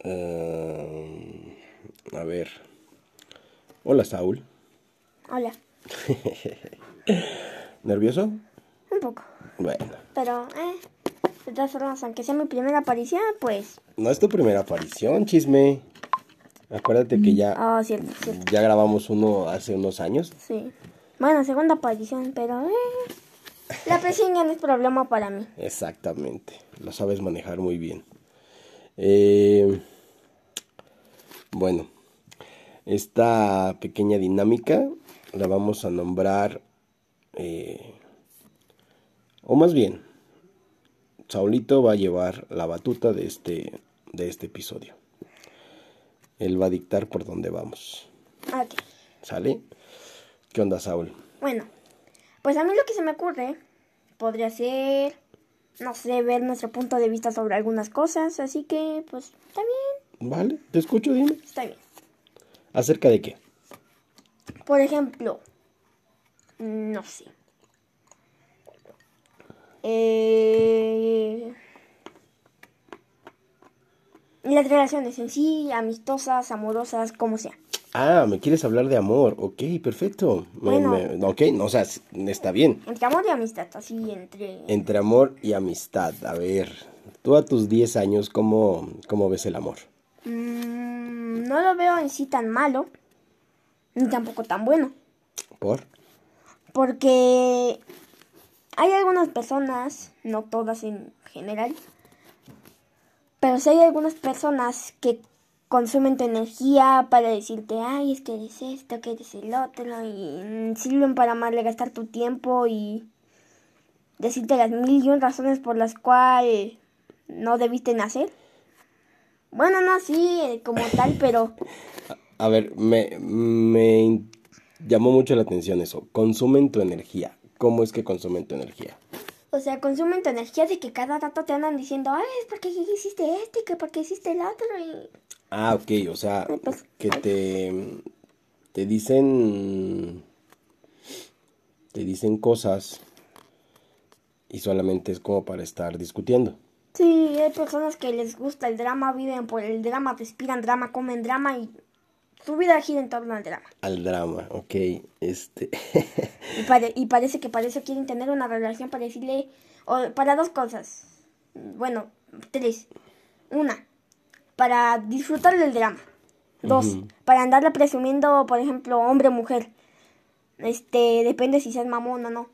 Eh, a ver. Hola, Saúl. Hola. ¿Nervioso? Un poco. Bueno. Pero, eh. De todas formas, aunque sea mi primera aparición, pues. No es tu primera aparición, chisme. Acuérdate que ya, Ah, cierto, cierto. ya grabamos uno hace unos años. Sí. Bueno, segunda aparición, pero, eh. La presión ya no es problema para mí. Exactamente. Lo sabes manejar muy bien. Eh, bueno, esta pequeña dinámica la vamos a nombrar, eh, o más bien, Saulito va a llevar la batuta de este, de este episodio. Él va a dictar por dónde vamos. Ok. ¿Sale? ¿Qué onda, Saúl? Bueno, pues a mí lo que se me ocurre podría ser, no sé, ver nuestro punto de vista sobre algunas cosas. Así que, pues, está bien, ¿Vale? Te escucho, dime. está bien. ¿Acerca de qué? Por ejemplo, no sé. Eh, las relaciones en sí, amistosas, amorosas, como sea. Ah, me quieres hablar de amor. Ok, perfecto. Me- Bueno. me- ok, no, o sea, s- está bien. Entre amor y amistad, así entre... Entre amor y amistad. A ver, tú a tus 10 años, ¿cómo, cómo ves el amor? Mm, no lo veo en sí tan malo, ni tampoco tan bueno. ¿Por? Porque hay algunas personas, no todas en general, pero sí hay algunas personas que consumen tu energía para decirte, ay, es que eres esto, que eres el otro, y mm, sirven para malgastar tu tiempo y decirte las mil y un razones por las cuales no debiste nacer. Bueno, no así eh, como tal, pero A ver, me, me llamó mucho la atención eso. Consumen tu energía. ¿Cómo es que consumen tu energía? O sea, consumen tu energía de que cada rato te andan diciendo, ay, es porque hiciste este, que porque hiciste el otro. Y... Ah, ok, o sea, pues, que te, te dicen, te dicen cosas y solamente es como para estar discutiendo. Sí, hay personas que les gusta el drama, viven por el drama, respiran drama, comen drama y su vida gira en torno al drama. Al drama, ok, este, Y, pare- y parece que para eso quieren tener una relación para decirle, o para dos cosas. Bueno, tres. Una, para disfrutar del drama. Dos, para andarle presumiendo, por ejemplo, hombre-mujer. Este, depende si seas mamón o no.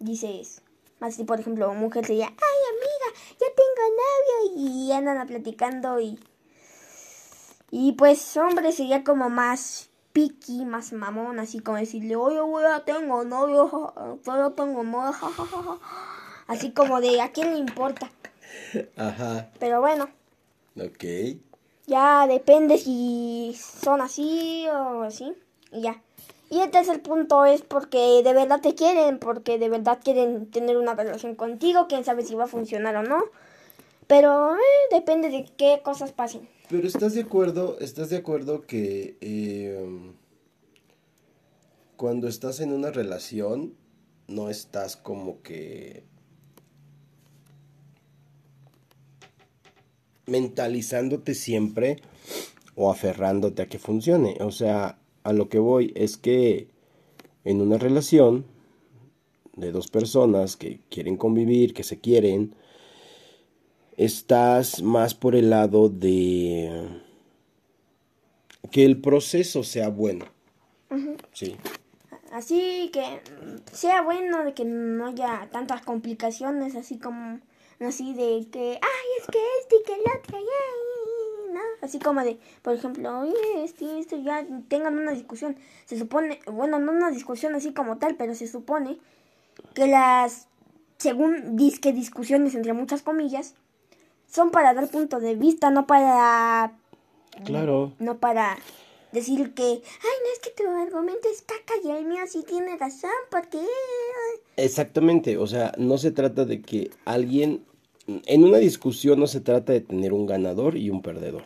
Dices, así por ejemplo, mujer sería, ay amiga, ya tengo novio y andan platicando y... Y pues hombre sería como más piqui, más mamón, así como decirle, oye, güey, ya tengo novio, todavía tengo ja". Así como de, ¿a quién le importa? ajá, Pero bueno, ok, ya depende si son así o así, y ya. Y el tercer punto es porque de verdad te quieren, porque de verdad quieren tener una relación contigo, quién sabe si va a funcionar o no. Pero eh, depende de qué cosas pasen. Pero estás de acuerdo, estás de acuerdo que eh, cuando estás en una relación no estás como que mentalizándote siempre o aferrándote a que funcione. O sea, a lo que voy es que en una relación de dos personas que quieren convivir, que se quieren, estás más por el lado de que el proceso sea bueno. Sí. Así que sea bueno, de que no haya tantas complicaciones, así como, así de que, ay, es que este y que el otro, ¿no? Así como de, por ejemplo, oye, este, esto, ya tengan una discusión. Se supone, bueno, no una discusión así como tal, pero se supone que las, según disque discusiones entre muchas comillas, son para dar punto de vista, no para Claro. no para decir que, ay, no es que tu argumento es caca y el mío sí tiene razón, porque... Exactamente, o sea, no se trata de que alguien en una discusión no se trata de tener un ganador y un perdedor.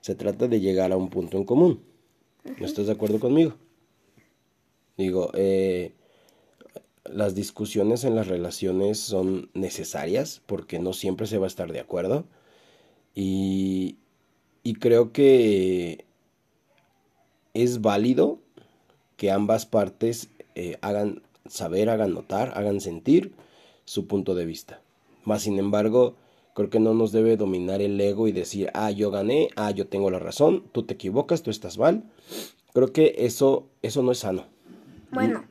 Se trata de llegar a un punto en común. ¿No estás de acuerdo conmigo? Digo, eh, las discusiones en las relaciones son necesarias porque no siempre se va a estar de acuerdo. Y y creo que es válido que ambas partes eh, hagan saber, hagan notar, hagan sentir su punto de vista. Más sin embargo, creo que no nos debe dominar el ego y decir, ah, yo gané, ah, yo tengo la razón, tú te equivocas, tú estás mal. Creo que eso, eso no es sano. Bueno,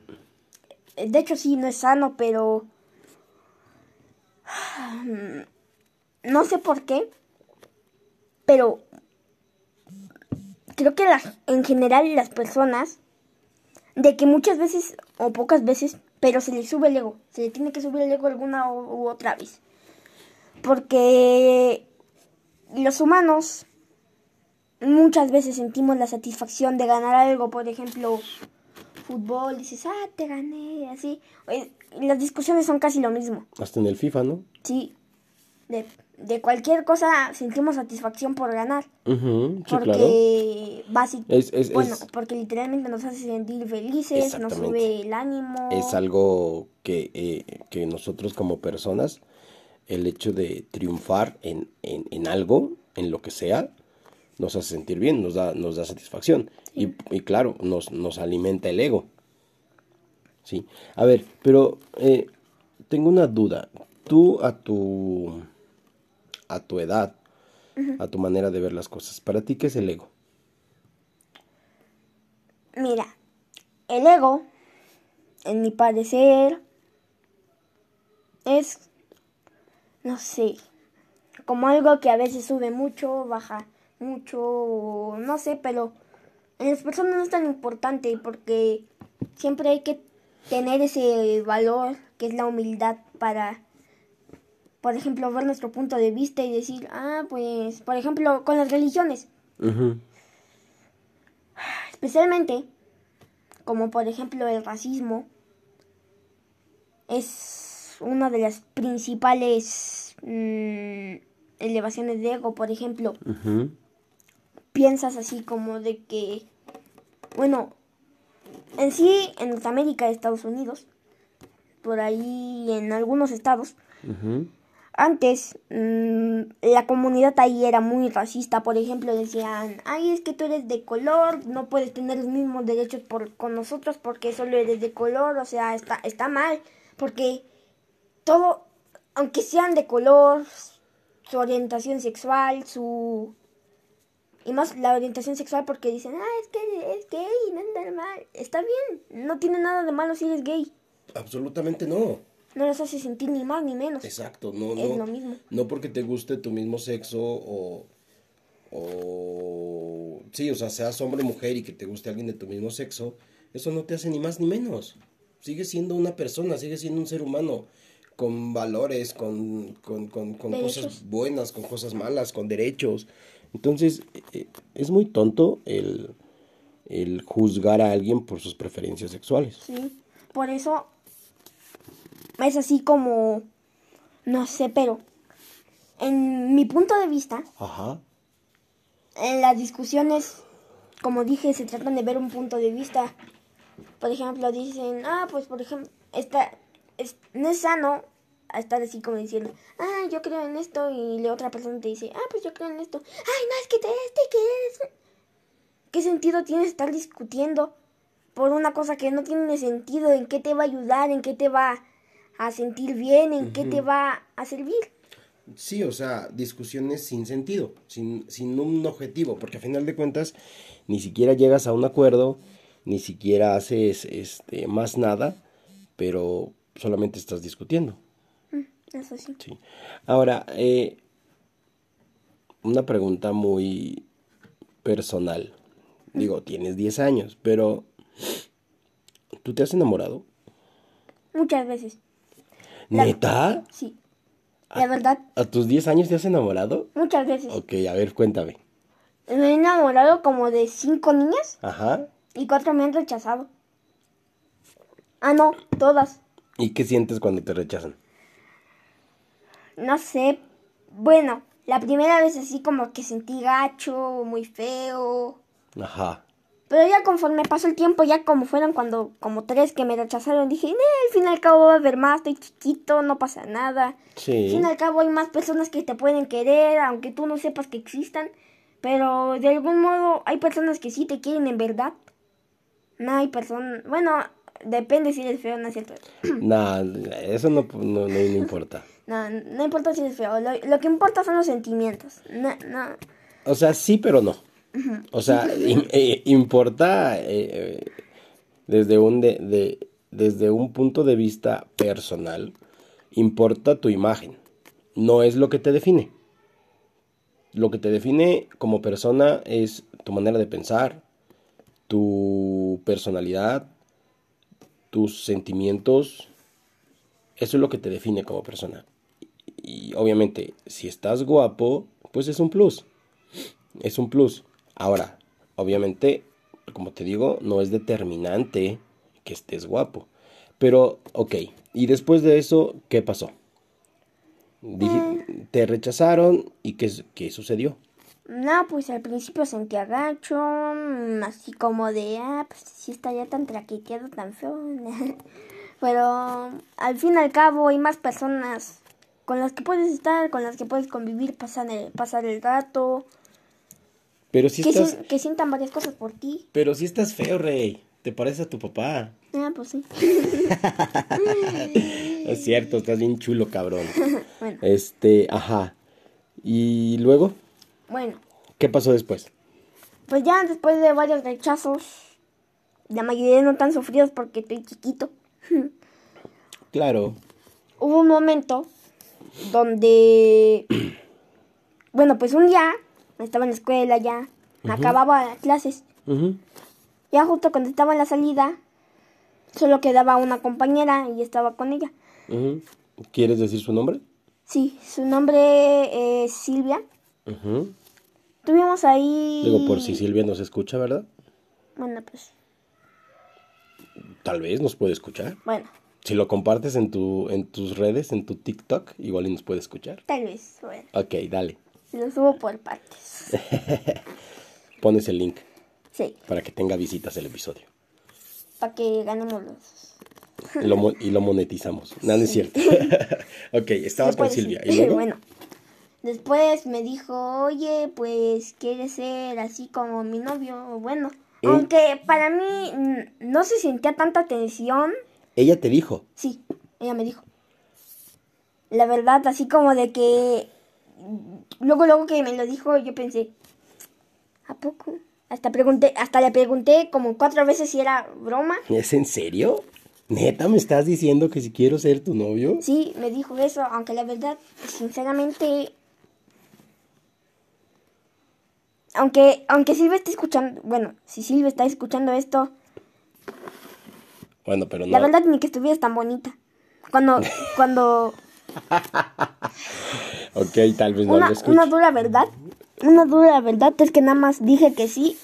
de hecho sí, no es sano, pero... No sé por qué, pero creo que en general las personas, de que muchas veces o pocas veces, pero se le sube el ego, se le tiene que subir el ego alguna u otra vez. Porque los humanos muchas veces sentimos la satisfacción de ganar algo, por ejemplo, fútbol, dices, ah, te gané, así. Las discusiones son casi lo mismo. Hasta en el FIFA, ¿no? Sí. De, de cualquier cosa sentimos satisfacción por ganar. porque básicamente, bueno, porque literalmente nos hace sentir felices, nos sube el ánimo. Es algo que, eh, que nosotros como personas, el hecho de triunfar en, en, en, algo, en lo que sea, nos hace sentir bien, nos da, nos da satisfacción. Y, y, claro, nos, nos alimenta el ego. Sí. A ver, pero eh, tengo una duda. Tú a tu a tu edad, a tu manera de ver las cosas. ¿Para ti qué es el ego? Mira, el ego, en mi parecer, es, no sé, como algo que a veces sube mucho, baja mucho, no sé, pero en las personas no es tan importante porque siempre hay que tener ese valor que es la humildad para por ejemplo, ver nuestro punto de vista y decir, ah, pues, por ejemplo, con las religiones. Especialmente, como por ejemplo el racismo, es una de las principales mm, elevaciones de ego, por ejemplo. Piensas así como de que, bueno, en sí, en Norteamérica, Estados Unidos, por ahí en algunos estados, antes mm, la comunidad ahí era muy racista, por ejemplo decían, ay es que tú eres de color, no puedes tener los mismos derechos por, con nosotros porque solo eres de color, o sea, está, está mal, porque todo, aunque sean de color, su orientación sexual, su... Y más la orientación sexual porque dicen, ah, es que es gay, no es normal. Está bien, no tiene nada de malo si eres gay. Absolutamente no no los hace sentir ni más ni menos. Exacto, no, es lo mismo. No porque te guste tu mismo sexo o, o sí, o sea, seas hombre o mujer y que te guste alguien de tu mismo sexo, eso no te hace ni más ni menos. Sigues siendo una persona, sigues siendo un ser humano con valores, con, con, con, con cosas buenas, con cosas malas, con derechos. Entonces, eh, es muy tonto el, el juzgar a alguien por sus preferencias sexuales. Sí, por eso es así como, no sé, pero en mi punto de vista, en las discusiones, como dije, se tratan de ver un punto de vista. Por ejemplo, dicen, ah, pues por ejemplo, esta, es, no es sano estar así como diciendo, ah, yo creo en esto, y la otra persona te dice, ah, pues yo creo en esto, ay, no, es que te este, que es. ¿Qué sentido tiene estar discutiendo por una cosa que no tiene sentido? ¿En qué te va a ayudar? ¿En qué te va a sentir bien, en qué te va a servir. Sí, o sea, discusiones sin sentido, sin, sin un objetivo, porque a final de cuentas ni siquiera llegas a un acuerdo, ni siquiera haces este, más nada, pero solamente estás discutiendo. Mm, sí. Ahora, eh, una pregunta muy personal. Digo, tienes 10 años, pero ¿tú te has enamorado? Muchas veces. ¿Neta? Sí. La verdad. ¿A tus 10 años te has enamorado? Muchas veces. Ok, a ver, cuéntame. Me he enamorado como de cinco niñas. Ajá. Y cuatro me han rechazado. Ah, no, todas. ¿Y qué sientes cuando te rechazan? No sé. Bueno, la primera vez así como que sentí gacho, muy feo. Ajá. Pero ya conforme pasó el tiempo, ya como fueron cuando, como tres que me rechazaron, dije, al fin y al cabo va a haber más, estoy chiquito, no pasa nada. Sí. Al fin y al cabo hay más personas que te pueden querer, aunque tú no sepas que existan. Pero de algún modo hay personas que sí te quieren en verdad. No hay personas... Bueno, depende si eres feo o no es cierto. Nah, eso no, no, no importa. No, no importa si eres feo. Lo, lo que importa son los sentimientos. No, no. O sea, sí, pero no. O sea, eh, importa eh, desde un de, de- desde un punto de vista personal, importa tu imagen. No es lo que te define. Lo que te define como persona es tu manera de pensar, tu personalidad, tus sentimientos. Eso es lo que te define como persona. Y obviamente, si estás guapo, pues es un plus. Es un plus. Ahora, obviamente, como te digo, no es determinante que estés guapo. Pero, ok. Y después de eso, ¿qué pasó? Dije- te rechazaron y ¿qué, qué sucedió? No, pues al principio sentí agacho, mm, así como de, ah, pues si está ya tan traqueteado, tan feo. Pero al fin y al cabo hay más personas con las que puedes estar, con las que puedes convivir, pasar el, pasar el rato, Pero si que, estás, que sientan varias cosas por ti. pero si estás feo, rey. Te pareces a tu papá. Ah, pues sí. Es cierto, estás bien chulo, cabrón. bueno, Este, ajá. Y luego, bueno, ¿qué pasó después? pues ya después de varios rechazos, la mayoría no tan sufridos porque estoy chiquito. Claro. hubo un momento donde, bueno, pues un día estaba en la escuela ya, acababa las clases, ya justo cuando estaba en la salida, solo quedaba una compañera y estaba con ella. ¿Quieres decir su nombre? Sí, su nombre es Silvia. Tuvimos ahí... Digo, por si Silvia nos escucha, ¿verdad? Bueno, pues, Tal vez nos puede escuchar. bueno, Si lo compartes en, tu, en tus redes, en tu TikTok, igual y nos puede escuchar. tal vez, bueno, Ok, dale. lo subo por partes. Pones el link Sí, para que tenga visitas el episodio. para que ganemos los... Lo y lo monetizamos. No, no es cierto. ok, estabas con Silvia. ¿Y luego? bueno, después me dijo, oye, pues quieres ser así como mi novio. Bueno, ¿Eh? aunque para mí no se sentía tanta tensión. Ella te dijo. Sí, ella me dijo. La verdad, así como de que... Luego, luego que me lo dijo, yo pensé, ¿a poco? Hasta pregunté, hasta le pregunté como cuatro veces si era broma. ¿Es en serio? ¿Neta me estás diciendo que si quiero ser tu novio? Sí, me dijo eso, aunque la verdad, sinceramente, aunque aunque Silvia está escuchando, bueno, si Silvia está escuchando esto, Bueno, pero no. la verdad ni que estuvieras tan bonita. Cuando cuando Ok, tal vez no una, lo escuche. una dura verdad, una dura verdad es que nada más dije que sí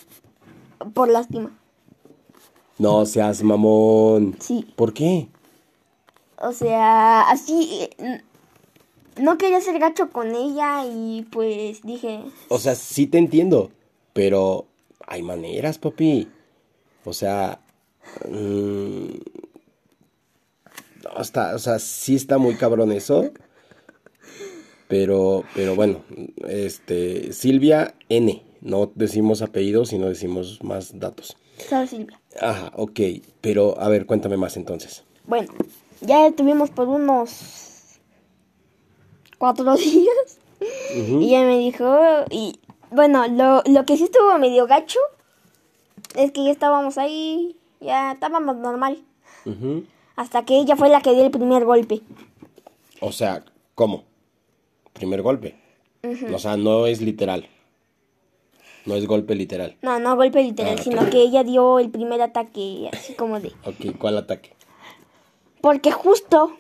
por lástima. No seas mamón. Sí, ¿Por qué? o sea, así no quería ser gacho con ella y pues dije, O sea, sí te entiendo, pero hay maneras, papi. O sea, mm, no, está, o sea, sí está muy cabrón eso. Pero, pero bueno, este, Silvia N. No decimos apellidos, sino decimos más datos. solo Silvia. Ajá, ok. Pero, a ver, cuéntame más entonces. Bueno, ya estuvimos por unos cuatro días. Y ella me dijo, y bueno, lo, lo que sí estuvo medio gacho es que ya estábamos ahí, ya estábamos normal. Hasta que ella fue la que dio el primer golpe. O sea, ¿cómo? Primer golpe. O sea, no es literal. No es golpe literal. No, no golpe literal, Ah, sino que ella dio el primer ataque así como de... Ok, ¿cuál ataque? Porque justo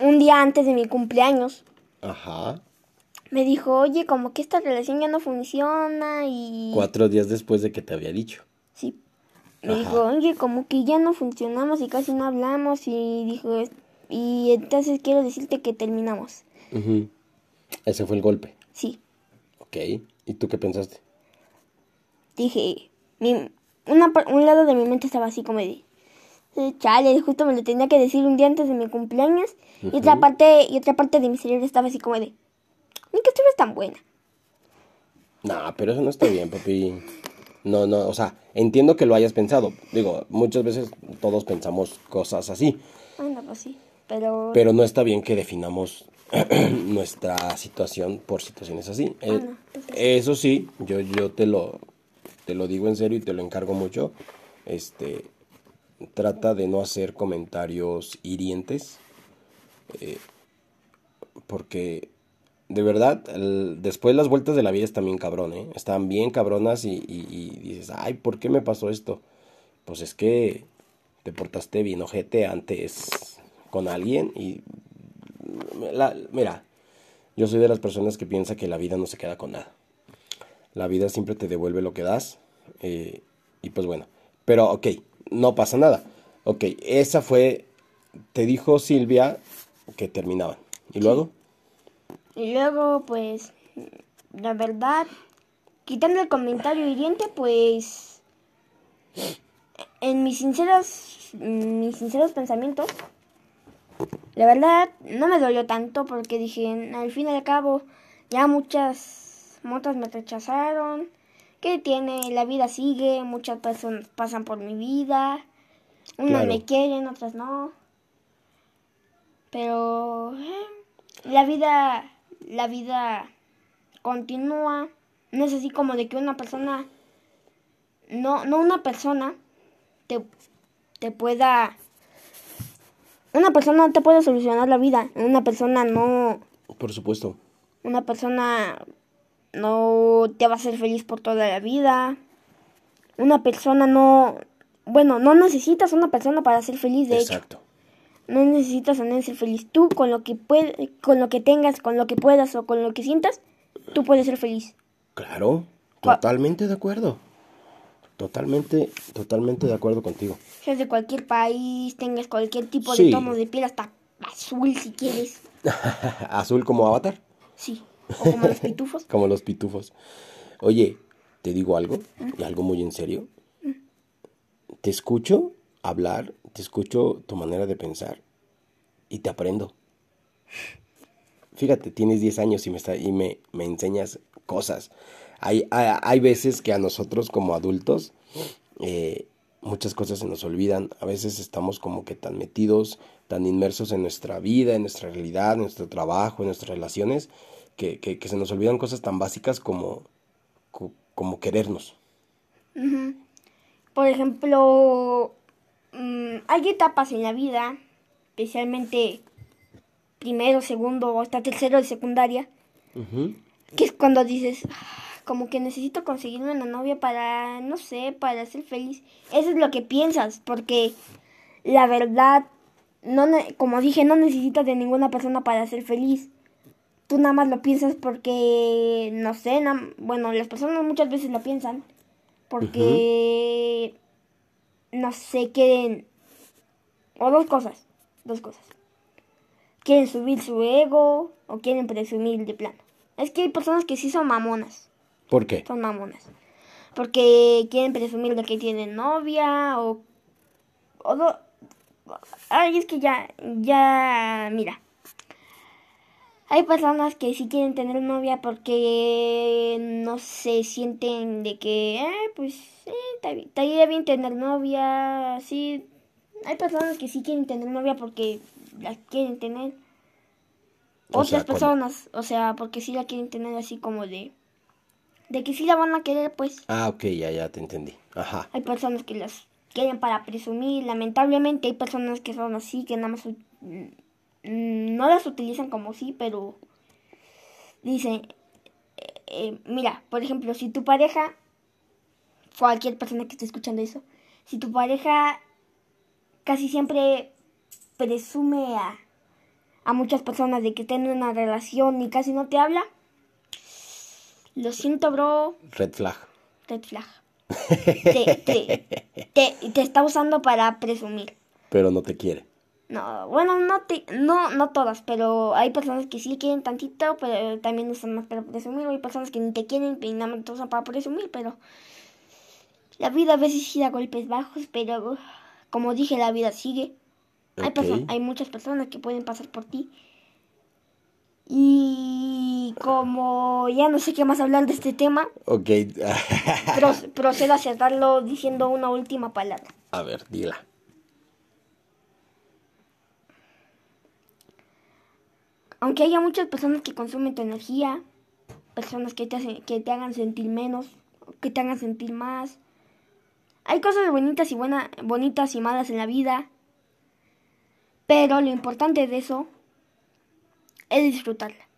un día antes de mi cumpleaños Ajá. me dijo, oye, como que esta relación ya no funciona y... Cuatro días después de que te había dicho. Sí. Me Ajá. dijo, oye, como que ya no funcionamos y casi no hablamos y dijo, "Es- y entonces quiero decirte que terminamos. Ujú. Ese fue el golpe. Sí. Ok. ¿Y tú qué pensaste? Dije, mi, una, un lado de mi mente estaba así como de, "Eh, chale, justo me lo tenía que decir un día antes de mi cumpleaños. Y otra parte, y otra parte de mi cerebro estaba así como de, ni que estuvieras tan buena. No, pero eso no está bien, papi. No, no, o sea, entiendo que lo hayas pensado. Digo, muchas veces todos pensamos cosas así. Bueno, pues sí, pero... Pero no está bien que definamos nuestra situación por situaciones así. Eh, no, pues eso sí, yo, yo te lo, te lo digo en serio y te lo encargo mucho. Este, trata de no hacer comentarios hirientes. eh, porque de verdad, después las vueltas de la vida están bien cabrón, ¿eh? Están bien cabronas y, y- y dices, ay, ¿por qué me pasó esto? Pues es que te portaste bien ojete antes con alguien y... la- mira, yo soy de las personas que piensa que la vida no se queda con nada. La vida siempre te devuelve lo que das. eh, y pues bueno, pero ok, no pasa nada. Ok, esa fue, te dijo Silvia que terminaban. ¿Y luego? Y luego, pues, la verdad, quitando el comentario hiriente, pues, en mis sinceros, mis sinceros pensamientos, la verdad, no me dolió tanto porque dije, al fin y al cabo, ya muchas, muchas me rechazaron. ¿Qué tiene? La vida sigue, muchas personas pasan por mi vida. Unas Claro. me quieren, otras no. Pero eh, la vida, la vida continúa. No es así como de que una persona, no, no una persona te, te pueda, una persona no te puede solucionar la vida. Una persona no, Por supuesto. una persona no te va a hacer feliz por toda la vida. Una persona no, bueno, no necesitas una persona para ser feliz, de hecho. Exacto. No necesitas a nadie ser feliz. Tú con lo que puedes, con lo que tengas, con lo que puedas o con lo que sientas, tú puedes ser feliz. Claro, totalmente de acuerdo. Totalmente, totalmente de acuerdo contigo. Seas de cualquier país, tengas cualquier tipo Sí. de tono de piel, hasta azul si quieres. Azul como avatar, Sí. Como los pitufos. como los pitufos. Oye, te digo algo, y algo muy en serio. Te escucho hablar, te escucho tu manera de pensar y te aprendo. Fíjate, tienes 10 años y me, está, y me, me enseñas cosas. Hay, hay, hay veces que a nosotros como adultos eh, muchas cosas se nos olvidan. A veces estamos como que tan metidos, tan inmersos en nuestra vida, en nuestra realidad, en nuestro trabajo, en nuestras relaciones, que, que, que se nos olvidan cosas tan básicas como, co- como querernos. Por ejemplo, mm, hay etapas en la vida, especialmente primero, segundo o hasta tercero de secundaria, que es cuando dices, "Ah, como que necesito conseguirme una novia para, no sé, para ser feliz. Eso es lo que piensas, porque la verdad, no como dije, no necesitas de ninguna persona para ser feliz. Tú nada más lo piensas porque, no sé, na- bueno, las personas muchas veces lo piensan porque, no sé, quieren, o dos cosas, dos cosas. Quieren subir su ego o quieren presumir de plano. Es que hay personas que sí son mamonas, ¿Por qué? son mamonas. Porque quieren presumir de que tienen novia o... o do- Ay, es que ya, ya, mira. Hay personas que sí quieren tener novia porque no se sienten de que, eh, pues, eh, estaría bien tener novia, sí. Hay personas que sí quieren tener novia porque la quieren tener. O Otras sea, personas, o sea, porque sí la quieren tener así como de... De que sí la van a querer, pues. Ah, ok, ya, ya te entendí. Ajá. Hay personas que las quieren para presumir. Lamentablemente hay personas que son así, que nada más no las utilizan como sí, pero dicen, eh, eh, mira, por ejemplo, si tu pareja, cualquier persona que esté escuchando eso, si tu pareja casi siempre presume a, a muchas personas de que tiene una relación y casi no te habla, lo siento, bro, Red flag. red flag. Te, te, te, te está usando para presumir. Pero no te quiere. No, bueno, no, te, no, no todas, pero hay personas que sí quieren tantito, pero también usan más para presumir. Hay personas que ni te quieren y nada más te usan para presumir, pero la vida a veces sí da golpes bajos, pero como dije, la vida sigue. Hay, perso- hay muchas personas que pueden pasar por ti. Y como ya no sé qué más hablar de este tema, Ok. pro- procedo a cerrarlo diciendo una última palabra. A ver, dila. Aunque haya muchas personas que consumen tu energía, personas que te, hacen, que te hagan sentir menos, que te hagan sentir más. Hay cosas bonitas y buena, bonitas y malas en la vida. Pero lo importante de eso es disfrutarla.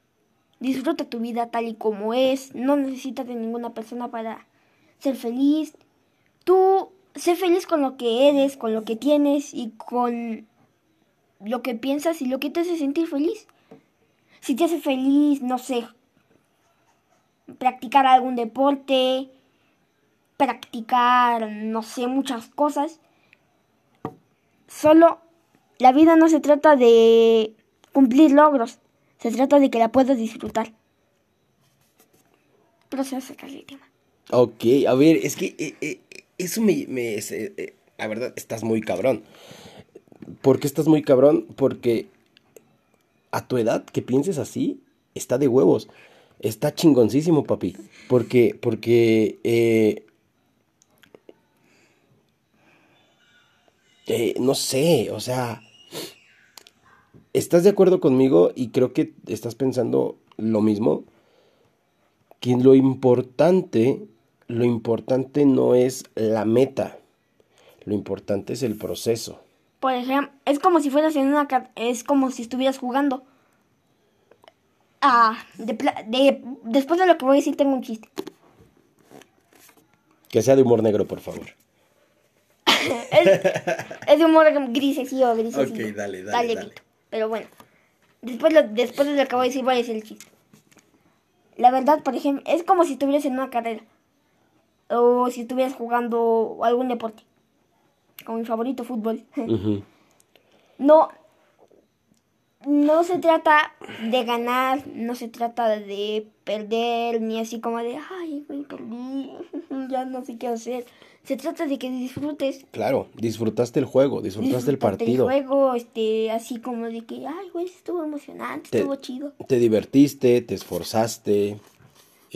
Disfruta tu vida tal y como es. No necesitas de ninguna persona para ser feliz. Tú sé feliz con lo que eres, con lo que tienes y con lo que piensas y lo que te hace sentir feliz. Si te hace feliz, no sé, practicar algún deporte, practicar, no sé, muchas cosas. Solo la vida no se trata de cumplir logros, se trata de que la puedas disfrutar. Pero se casi el tema. Ok, a ver, es que eh, eh, eso me... eh, la verdad, estás muy cabrón. ¿Por qué estás muy cabrón? Porque a tu edad que pienses así, está de huevos. Está chingoncísimo, papi. Porque, porque, eh, eh, no sé, o sea, ¿estás de acuerdo conmigo? Y creo que estás pensando lo mismo. Que lo importante, lo importante no es la meta. Lo importante es el proceso. Por ejemplo, es como si fueras en una... Es como si estuvieras jugando. Ah, de, de- después de lo que voy a decir tengo un chiste. Que sea de humor negro, por favor. Es, es de humor grisecillo, grisecillo. Ok, dale, dale, dale. Pero bueno, después, lo- después de lo que voy a decir, voy a decir el chiste. La verdad, por ejemplo, es como si estuvieras en una carrera. O si estuvieras jugando algún deporte. Como mi favorito, fútbol. No, no se trata de ganar, no se trata de perder, ni así como de, ay, güey, perdí, ya no sé qué hacer. Se trata de que disfrutes Claro, disfrutaste el juego, disfrutaste el partido. juego, este, así como de que, ay, güey, estuvo emocionante, Te- estuvo chido. Te divertiste, te esforzaste,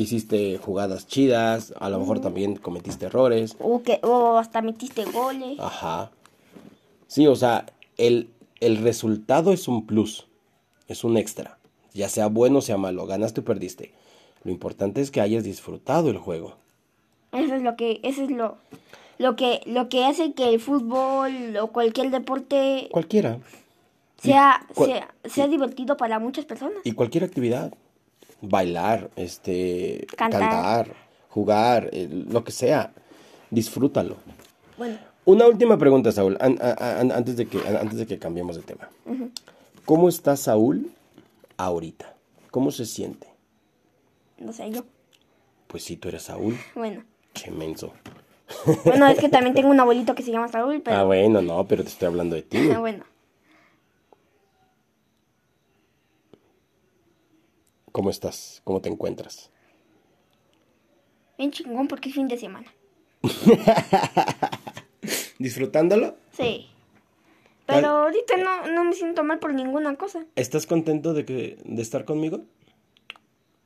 hiciste jugadas chidas, a lo mejor también cometiste errores. O que, o hasta metiste goles. Ajá. Sí, o sea, el, el resultado es un plus, es un extra. Ya sea bueno o sea malo, ganaste o perdiste. Lo importante es que hayas disfrutado el juego. Eso es lo que, eso es lo, lo que, lo que hace que el fútbol o cualquier deporte Cualquiera. sea, cual- sea, sea divertido para muchas personas. Y cualquier actividad. Bailar, este, Cantar. cantar, jugar, eh, lo que sea. Disfrútalo. Bueno, Una última pregunta, Saúl, an- a- an- antes, de que, an- antes de que cambiemos de tema. ¿Cómo está Saúl ahorita? ¿Cómo se siente? no sé yo. Pues sí, tú eres Saúl. Bueno, Che menso. bueno, es que también tengo un abuelito que se llama Saúl, pero Ah, bueno, no, pero te estoy hablando de ti. Ah, bueno. ¿Cómo estás? ¿Cómo te encuentras? Bien chingón porque es fin de semana. ¿Disfrutándolo? Sí. Pero ahorita no, no me siento mal por ninguna cosa. ¿Estás contento de, que, de estar conmigo?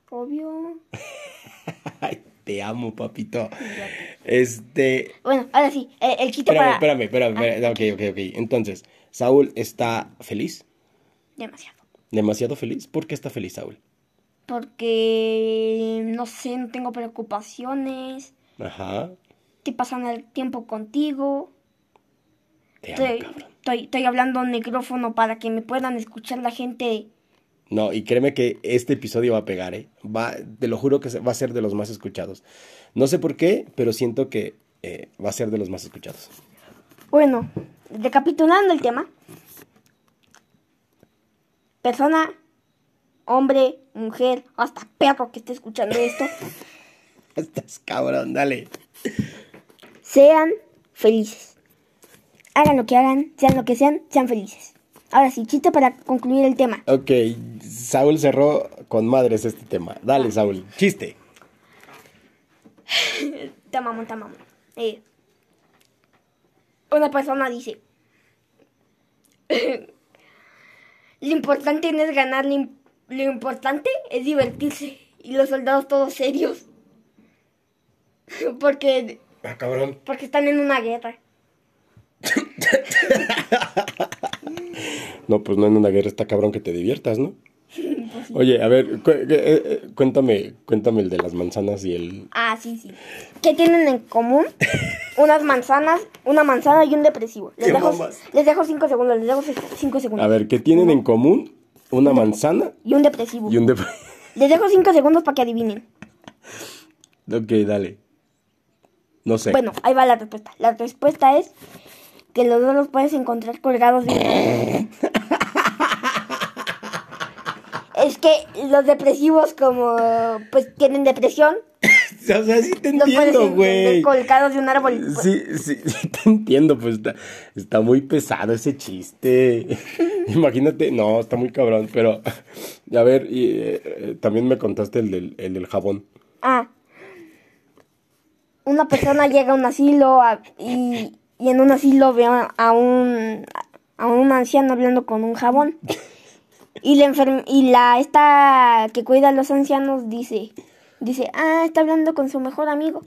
Obvio. Ay, te amo, papito. Este... Bueno, ahora sí, eh, el chiste Espérame, para... espérame, espérame. espérame. Ok, ok, ok. Entonces, Saúl está feliz. Demasiado. Demasiado feliz. ¿Por qué está feliz, Saúl? Porque, no sé, no tengo preocupaciones. Ajá. Estoy pasando el tiempo contigo. Te amo, Estoy, cabrón. estoy, estoy hablando al micrófono para que me puedan escuchar la gente. No, y créeme que este episodio va a pegar, ¿eh? Va, te lo juro que va a ser de los más escuchados. No sé por qué, pero siento que eh, va a ser de los más escuchados. Bueno, recapitulando el tema. Persona, hombre, mujer, hasta perro que esté escuchando esto, Estás cabrón, dale. sean felices. Hagan lo que hagan, sean lo que sean, sean felices. Ahora sí, chiste para concluir el tema. Ok, Saúl cerró con madres este tema. Dale, Saúl, chiste. Te mamón, te mamón. Eh, una persona dice: Lo importante no es ganar, lo, lo importante es divertirse y los soldados todos serios. Porque, Ah, cabrón. porque están en una guerra. No, pues no en una guerra está cabrón que te diviertas, ¿no? Oye, a ver, cu- eh, eh, cuéntame, cuéntame el de las manzanas y el... Ah, sí, sí. ¿Qué tienen en común? Unas manzanas, una manzana y un depresivo. Les dejo, les dejo cinco segundos, les dejo cinco segundos. A ver, ¿qué tienen en común una manzana Y un depresivo. y un de... Les dejo cinco segundos para que adivinen. ok, dale. No sé. Bueno, ahí va la respuesta. La respuesta es que los dos los puedes encontrar colgados de... es que los depresivos como pues tienen depresión, o sea, sí te entiendo, güey. colgados de un árbol. Pues, Sí, sí, sí, te entiendo, pues está, está muy pesado ese chiste. Imagínate, no, está muy cabrón, pero a ver, y, eh, eh, también me contaste el del, el del jabón. Ah. Una persona llega a un asilo a- y, y en un asilo ve a, un a un anciano hablando con un jabón. Y la enferm y la esta que cuida a los ancianos dice dice, "Ah, está hablando con su mejor amigo."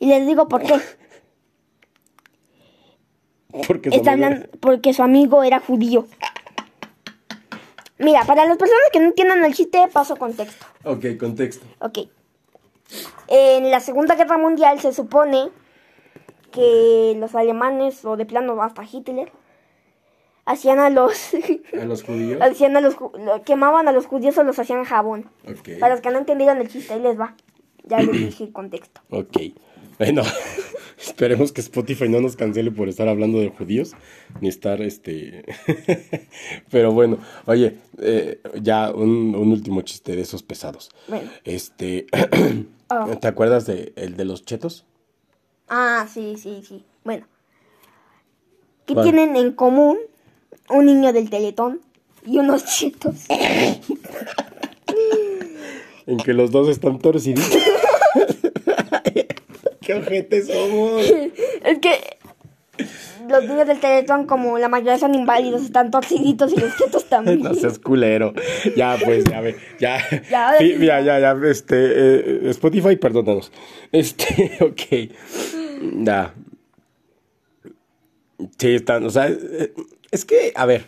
Y les digo por qué. Porque su Está amigo- hablando porque su amigo era judío. Mira, para las personas que no entiendan el chiste, paso contexto. Ok, contexto. Ok. En la Segunda Guerra Mundial se supone que los alemanes, o de plano hasta Hitler, hacían a los... ¿A los judíos? hacían a los quemaban a los judíos o los hacían jabón. Para los que no entendieron el chiste, ahí les va. Ya les dije el contexto. Ok. Bueno, esperemos que Spotify no nos cancele por estar hablando de judíos, ni estar, este... Pero bueno, oye, eh, ya un, un último chiste de esos pesados. Bueno. Este... Ah. ¿Te acuerdas de el de los chetos? Ah, sí, sí, sí. Bueno. ¿Qué tienen en común un niño del teletón y unos chetos? En que los dos están torciditos. ¡Qué ojetes somos! Es que los niños del Teletón, como la mayoría son inválidos, están torciditos y los chetos también. No seas culero. Ya, pues, ya, ve, ya. Ya, sí, ya, ya, ya, este, eh, Spotify, perdónanos. Este, ok. Ya. Sí, están, o sea, eh, es que, a ver,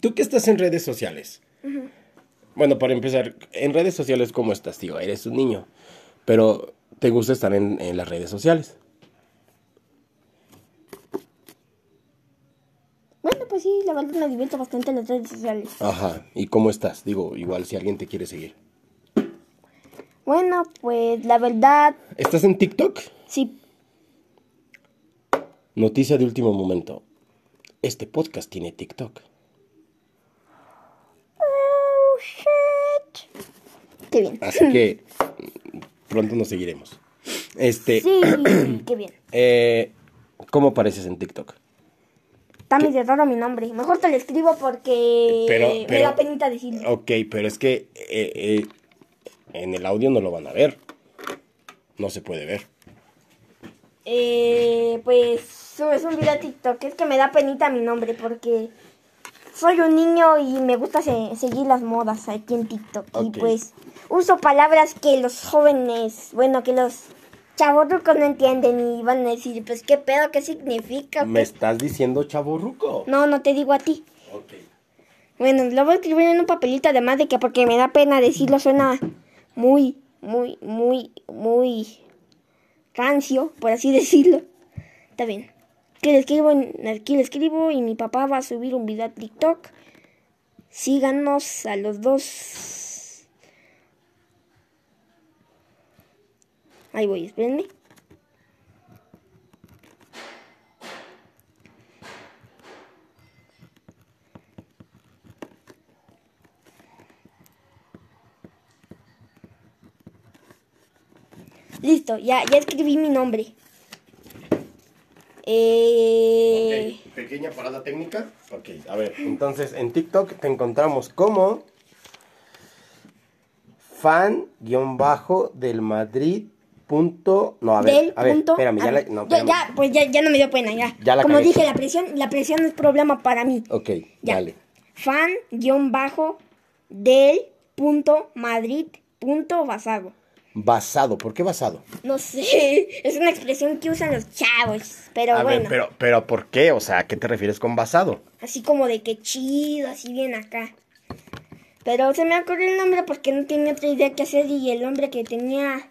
tú que estás en redes sociales. Bueno, para empezar, en redes sociales, ¿cómo estás, tío? Eres un niño, pero te gusta estar en, en las redes sociales. Bueno, pues sí, la verdad me divierto bastante en las redes sociales. Ajá, ¿y cómo estás? Digo, igual si alguien te quiere seguir. Bueno, pues la verdad, ¿Estás en TikTok? sí. Noticia de último momento. Este podcast tiene TikTok. Oh, shit. Qué bien. Así que pronto nos seguiremos. Este, Sí, qué bien. eh, ¿cómo apareces en TikTok? Está medio raro mi nombre. Mejor te lo escribo porque Pero- me da penita decirlo. Ok, pero es que eh, eh, en el audio no lo van a ver. No se puede ver. Eh, pues subes un video a TikTok. Es que me da penita mi nombre porque soy un niño y me gusta se- seguir las modas aquí en TikTok. Ok. Y pues uso palabras que los jóvenes, bueno, que los chavorrucos no entienden y van a decir, pues qué pedo, qué significa. ¿Me ¿Qué? estás diciendo chaborruco? No, no te digo a ti. Ok. Bueno, lo voy a escribir en un papelito además de que porque me da pena decirlo suena muy, muy, muy, muy rancio, por así decirlo. Está bien. Aquí le escribo, aquí le escribo y mi papá va a subir un video a TikTok. Síganos a los dos. Ahí voy, espérenme. Listo, ya, ya escribí mi nombre. Eh, Ok, pequeña parada técnica. Ok, a ver, entonces en TikTok te encontramos como fan-del Madrid. Punto, no, a ver, del a ver, punto. espérame, a ya, la, no, ya, espérame. ya, pues ya, ya no me dio pena, ya. Ya la Como cagué. dije, la presión, la presión no es problema para mí. Ok, Ya. dale. Fan, guion bajo, del punto Madrid punto basado. Basado, ¿por qué basado? No sé, es una expresión que usan los chavos, pero A bueno, ver, pero, pero ¿por qué? O sea, ¿a qué te refieres con basado? así como de que chido, así bien acá. Pero se me ocurrió el nombre porque no tenía otra idea que hacer y el nombre que tenía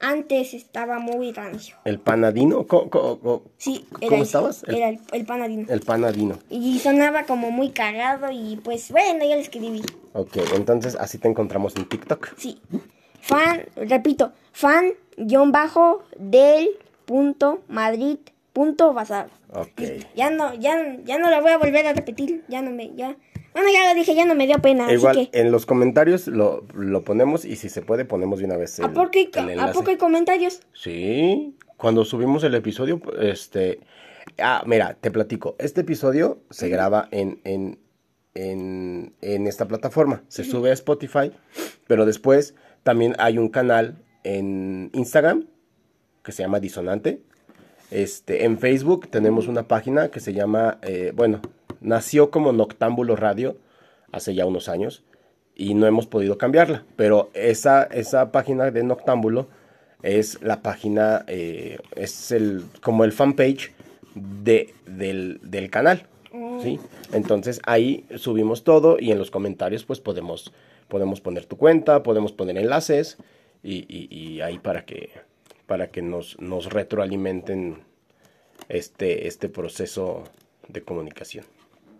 antes estaba muy rancio. ¿El panadino? ¿Cómo, cómo- cómo? Sí, era ¿Cómo estabas? El- Era el, el panadino. El panadino. Y sonaba como muy cagado y pues bueno, ya lo escribí. Ok, entonces así te encontramos en TikTok. Sí. Fan, repito, fan guion bajo del punto Madrid punto basado. Ya no, ya, ya no lo voy a volver a repetir. Ya no me, ya. Bueno, ya lo dije, ya no me dio pena. Igual así que. en los comentarios lo, lo ponemos y si se puede ponemos de una vez el, ¿A poco, hay, el ¿A poco hay comentarios? Sí, cuando subimos el episodio, este... Ah, mira, te platico. Este episodio se graba en, en, en, en esta plataforma. Se sube a Spotify, pero después también hay un canal en Instagram que se llama Disonante. Este, en Facebook tenemos una página que se llama, eh, bueno, nació como Noctámbulo Radio hace ya unos años y no hemos podido cambiarla, pero esa, esa página de Noctámbulo es la página, eh, es el, como el fanpage de, del, del canal, ¿sí? Entonces ahí subimos todo y en los comentarios pues podemos, podemos poner tu cuenta, podemos poner enlaces y, y- y ahí para que, para que nos, nos retroalimenten este, este proceso de comunicación.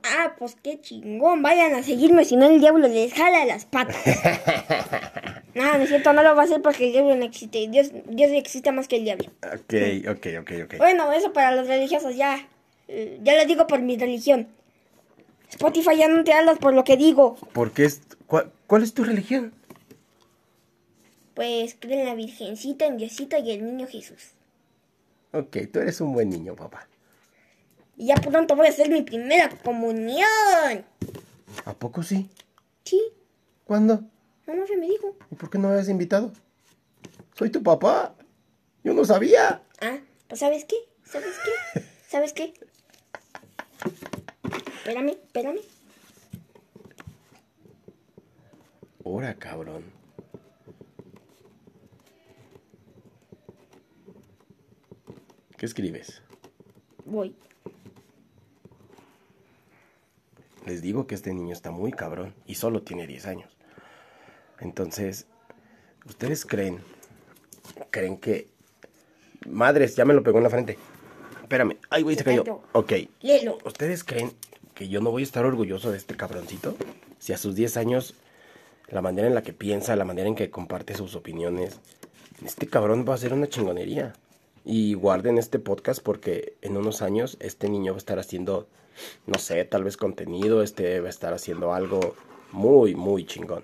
Ah, pues qué chingón. Vayan a seguirme, si no el diablo les jala las patas. no, no es cierto, no lo va a hacer porque el diablo no existe. Dios, Dios existe más que el diablo. Ok, ok, ok, ok. Bueno, eso para los religiosos ya. eh, ya lo digo por mi religión. Spotify ya no te hablas por lo que digo. ¿Por qué cuál, cuál es tu religión? Pues creo en la Virgencita, en Diosito y el niño Jesús. Ok, tú eres un buen niño, papá. Y ya pronto voy a hacer mi primera comunión. ¿A poco sí? Sí, ¿Cuándo? mamá se me dijo. ¿Y por qué no me habías invitado? Soy tu papá. Yo no sabía. Ah, pues ¿sabes qué? ¿Sabes qué? ¿Sabes qué? Espérame, espérame. Ahora, cabrón. ¿Qué escribes? Voy. Les digo que este niño está muy cabrón y solo tiene 10 años. Entonces, ¿ustedes creen? ¿Creen que... Madres, ya me lo pegó en la frente. Espérame. Ay, güey, se cayó. Ok. ¿Ustedes creen que yo no voy a estar orgulloso de este cabroncito? Si a sus 10 años, la manera en la que piensa, la manera en que comparte sus opiniones, este cabrón va a ser una chingonería. Y guarden este podcast porque en unos años este niño va a estar haciendo, no sé, tal vez contenido, este va a estar haciendo algo muy, muy chingón.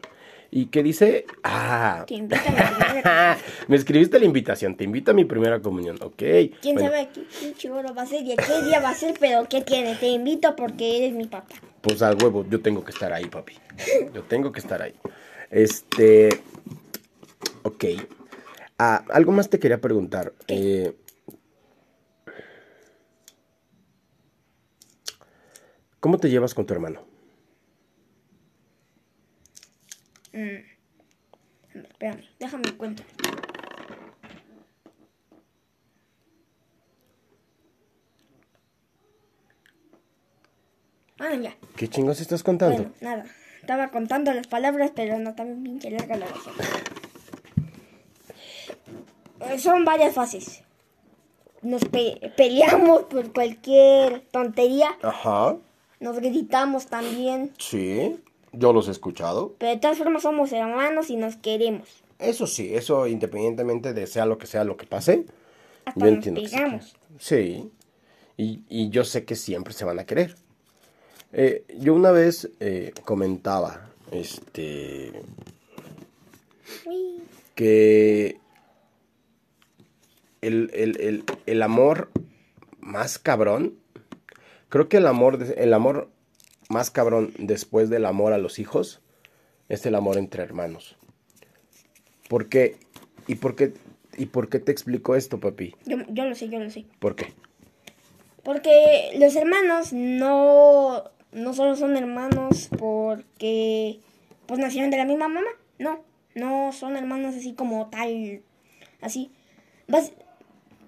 ¿Y qué dice? Ah, Te invito a mi primera me escribiste la invitación, te invito a mi primera comunión, ok. ¿Quién Bueno, sabe qué, qué va a ser y a qué día va a ser? Pero ¿qué tiene? Te invito porque eres mi papá. Pues al huevo, yo tengo que estar ahí, papi. Yo tengo que estar ahí. Este. Ok. Ah, algo más te quería preguntar. Eh, ¿Cómo te llevas con tu hermano? Ver, Espérame, déjame cuento. Bueno, ya. ¿Qué chingos estás contando? Bueno, nada. Estaba contando las palabras, pero no tan pinche larga la oración. Eh, Son varias fases. Nos pe- peleamos por cualquier tontería. Ajá. Nos gritamos también. Sí. Yo los he escuchado. Pero de todas formas somos hermanos y nos queremos. Eso sí, eso independientemente de sea lo que sea lo que pase. Hasta Yo nos entiendo que sí. Sí. Y, y yo sé que siempre se van a querer. Eh, yo una vez eh, comentaba, este, que el, el- el- el amor más cabrón, creo que el amor, el amor más cabrón después del amor a los hijos es el amor entre hermanos. ¿Por qué? ¿Y por qué, y por qué te explico esto, papi? Yo, yo lo sé, yo lo sé. ¿Por qué? Porque los hermanos no, no solo son hermanos porque pues nacieron de la misma mamá. No, no son hermanos así como tal, así.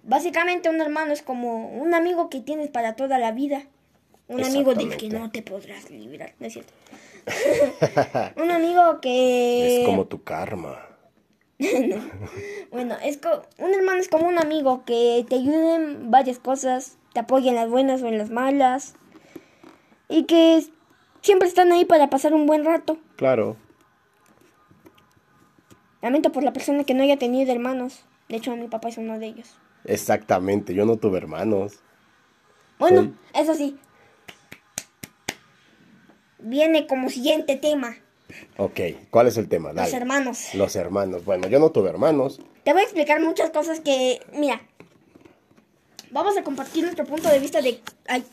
Básicamente un hermano es como un amigo que tienes para toda la vida. Un amigo del que no te podrás librar, ¿no es cierto? un amigo que... Es como tu karma. Bueno, es co- un hermano es como un amigo que te ayuda en varias cosas, te apoya en las buenas o en las malas. Y que siempre están ahí para pasar un buen rato. Claro. Lamento por la persona que no haya tenido hermanos. De hecho, mi papá es uno de ellos. Exactamente. Yo no tuve hermanos. Bueno, Soy- eso sí. Viene como siguiente tema. Ok. ¿Cuál es el tema? Los Dale. hermanos. Los hermanos. Bueno, yo no tuve hermanos. Te voy a explicar muchas cosas que, mira, vamos a compartir nuestro punto de vista de... Ay,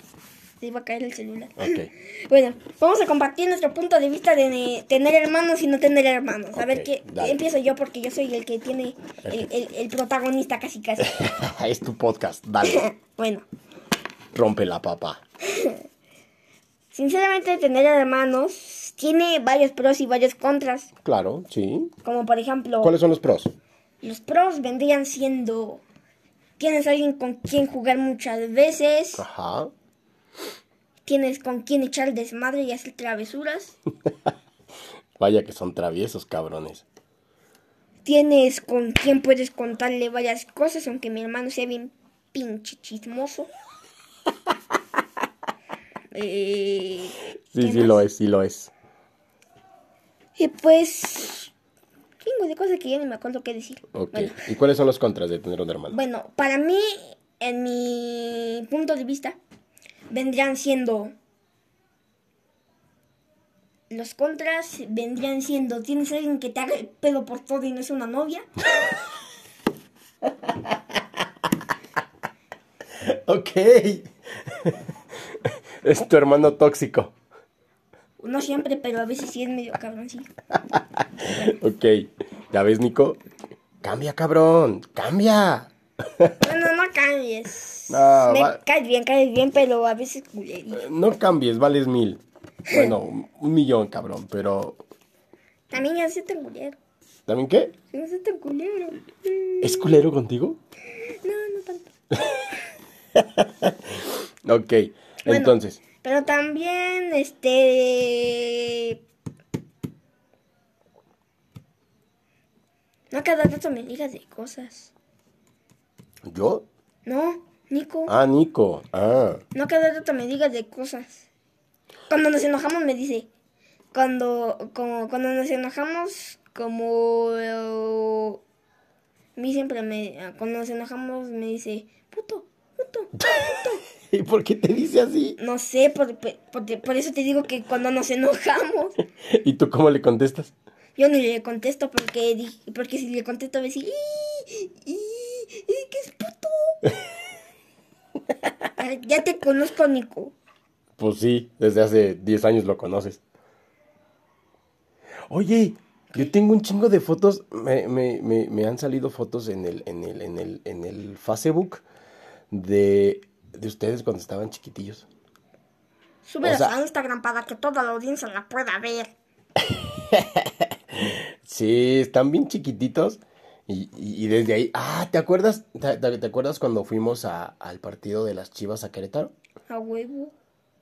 se iba a caer el celular. Ok. Bueno, vamos a compartir nuestro punto de vista de ne- tener hermanos y no tener hermanos. A ver qué dale. empiezo yo porque yo soy el que tiene el, el- el protagonista casi casi. es tu podcast. Dale. bueno, Rompe la papa. sinceramente tener hermanos tiene varios pros y varios contras. Claro, sí. Como por ejemplo, ¿Cuáles son los pros? los pros vendrían siendo... Tienes alguien con quien jugar muchas veces. Ajá. Tienes con quien echar desmadre y hacer travesuras. Vaya que son traviesos, cabrones. Tienes con quien puedes contarle varias cosas, aunque mi hermano sea bien pinche chismoso. Eh, Sí, ¿qué sí más? lo es, sí lo es. Y pues. Chingo de cosas que ya ni me acuerdo qué decir. Ok. Bueno, ¿Y cuáles son los contras de tener un hermano? bueno, para mí, en mi punto de vista, vendrían siendo. Los contras vendrían siendo, tienes alguien que te haga el pedo por todo y no es una novia. Ok. es tu hermano tóxico. No siempre, pero a veces sí es medio cabroncillo. Ok. ¿Ya ves, Nico? Cambia, cabrón. Cambia. Bueno, no cambies. No, Me va- caes bien, caes bien, pero a veces culería. No cambies, vales mil. Bueno, un millón, cabrón. Pero. También ya tan culero. ¿También qué? Ya se tan culero. ¿Es culero contigo? No, no tanto. Ok. Bueno. Entonces. Pero también, este... No cada rato me digas de cosas. ¿Yo? No, Nico. Ah, Nico. Ah. No cada rato me digas de cosas. Cuando nos enojamos me dice. Cuando, como, cuando nos enojamos, como... a mí siempre me... Cuando nos enojamos me dice, puto, puto. ¿Y por qué te dice así? No sé, por, por, por- eso te digo que cuando nos enojamos, ¿Y tú cómo le contestas? yo ni le contesto porque, porque si le contesto me dice, "Ih, ih, ih, ¿qué es puto? Ya te conozco, Nico. Pues sí, desde hace 10 años lo conoces. Oye, yo tengo un chingo de fotos. Me, me, me, me han salido fotos en el, en el, en el, en el Facebook de, de ustedes cuando estaban chiquitillos. Súbelas O sea- a Instagram para que toda la audiencia la pueda ver. Sí, están bien chiquititos. Y, y- y desde ahí. Ah, ¿te acuerdas? ¿Te, te- te acuerdas cuando fuimos a- al partido de las Chivas a Querétaro? A huevo.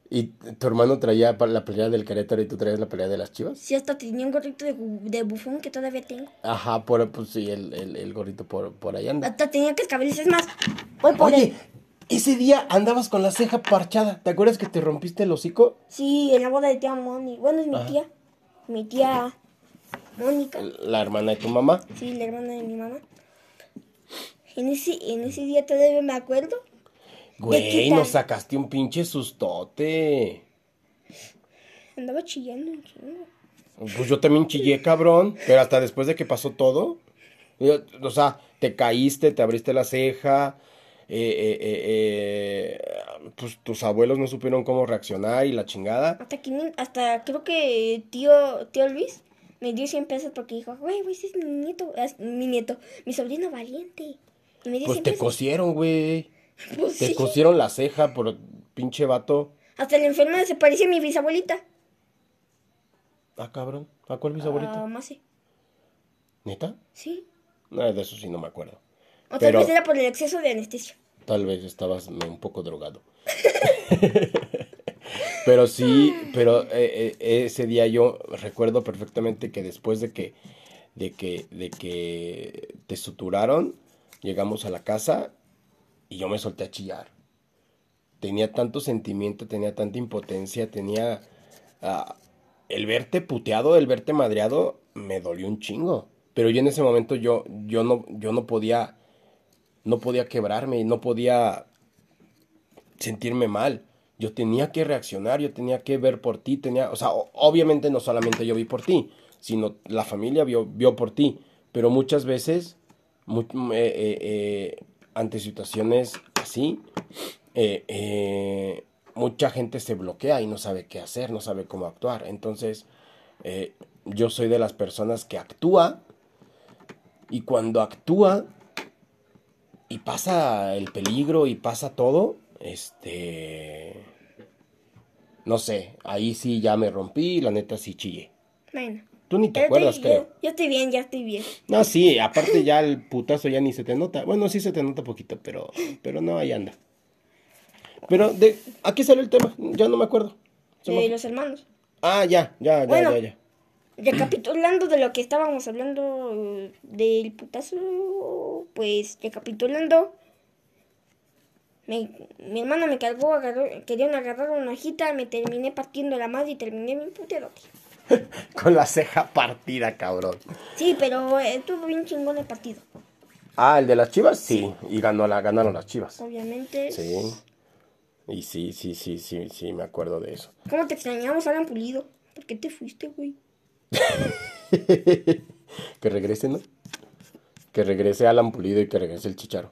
Y tu hermano traía la pelea del Querétaro y tú traías la pelea de las Chivas. Sí, hasta tenía un gorrito de, de bufón que todavía tengo. Ajá, por, pues sí, el, el, el gorrito por, por ahí anda. Hasta tenía que escabeles, es más. Voy por Oye, él. ese día andabas con la ceja parchada. ¿Te acuerdas que te rompiste el hocico? Sí, en la boda de tía Moni. Bueno, es mi tía. Mi tía Mónica. La hermana de tu mamá. Sí, la hermana de mi mamá. En ese, en ese día todavía me acuerdo. Güey, nos sacaste un pinche sustote. Andaba chillando un chingo. Pues yo también chillé, cabrón. Pero hasta después de que pasó todo. O sea, te caíste, te abriste la ceja. eh, eh, eh, pues tus abuelos no supieron cómo reaccionar y la chingada. Hasta, 500 hasta creo que tío, tío Luis me dio 100 pesos porque dijo, güey, güey, ese es mi nieto, es mi nieto, mi sobrino valiente. Y me dio Pues 100 te pesos. cosieron, güey. Pues Te sí. cosieron la ceja por pinche vato. Hasta la enfermera se parecía a mi bisabuelita. Ah, cabrón. ¿A cuál bisabuelita? Ah, Mase. ¿Neta? Sí. No, de eso sí no me acuerdo. O tal vez era por el exceso de anestesia. Tal vez estabas un poco drogado. pero sí, pero eh, eh, ese día yo recuerdo perfectamente que después de que, de que, de que te suturaron, llegamos a la casa y yo me solté a chillar. Tenía tanto sentimiento, tenía tanta impotencia, tenía... ah, el verte puteado, el verte madreado, me dolió un chingo. Pero yo en ese momento yo, yo no, yo no podía no podía quebrarme, no podía sentirme mal. Yo tenía que reaccionar, yo tenía que ver por ti, tenía, o sea, obviamente no solamente yo vi por ti, sino la familia vio, vio por ti, pero muchas veces, eh, eh, eh, ante situaciones así, mucha gente se bloquea y no sabe qué hacer, no sabe cómo actuar. Entonces, yo soy de las personas que actúa y cuando actúa y pasa el peligro y pasa todo, este, no sé, ahí sí ya me rompí, la neta sí chillé. Bueno. Tú ni te acuerdas, estoy- creo. Yo estoy bien, ya estoy bien. No, sí, aparte ya el putazo ya ni se te nota. Bueno, sí se te nota poquito, pero, pero no, ahí anda. Pero, de, aquí salió el tema, ya no me acuerdo. De los hermanos. Ah, ya, ya, ya, Bueno. ya, ya. Recapitulando de lo que estábamos hablando del putazo, pues recapitulando, me- mi hermana me cargó, agarró, querían agarrar una hojita, me terminé partiendo la madre y terminé bien puteadote. Con la ceja partida, cabrón. Sí, pero eh, estuvo bien chingón el partido. Ah, el de las chivas, sí, y ganó la, ganaron las chivas. Obviamente. Sí. Y sí, sí, sí, sí, sí, me acuerdo de eso. ¿Cómo te extrañamos, Alan Pulido? ¿Por qué te fuiste, güey? Que regrese, ¿no? Que regrese Alan Pulido y que regrese el Chicharo.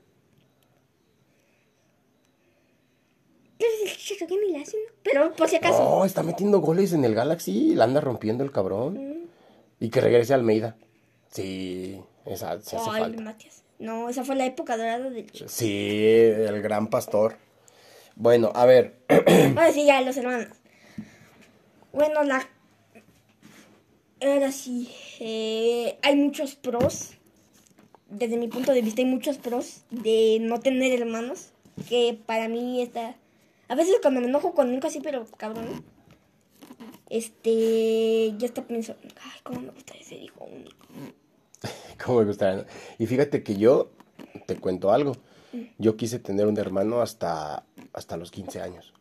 ¿Qué es el que ni le hacen? Pero por si acaso. No, está metiendo goles en el Galaxy, la anda rompiendo el cabrón. Y que regrese Almeida. Sí, esa se hace Ay, falta. Matías. No, esa fue la época dorada del chico. Sí, el gran pastor. Bueno, a ver. Ahora sí, ya, los hermanos. Bueno, la... Ahora sí, eh, hay muchos pros. Desde mi punto de vista hay muchos pros de no tener hermanos. Que para mí está... A veces cuando me enojo con nunca sí, pero cabrón. Este... Ya está pensando... Ay, cómo me gustaría ser hijo único. ¿Cómo me gustaría? Y fíjate que yo te cuento algo. Yo quise tener un hermano hasta, hasta los 15 años.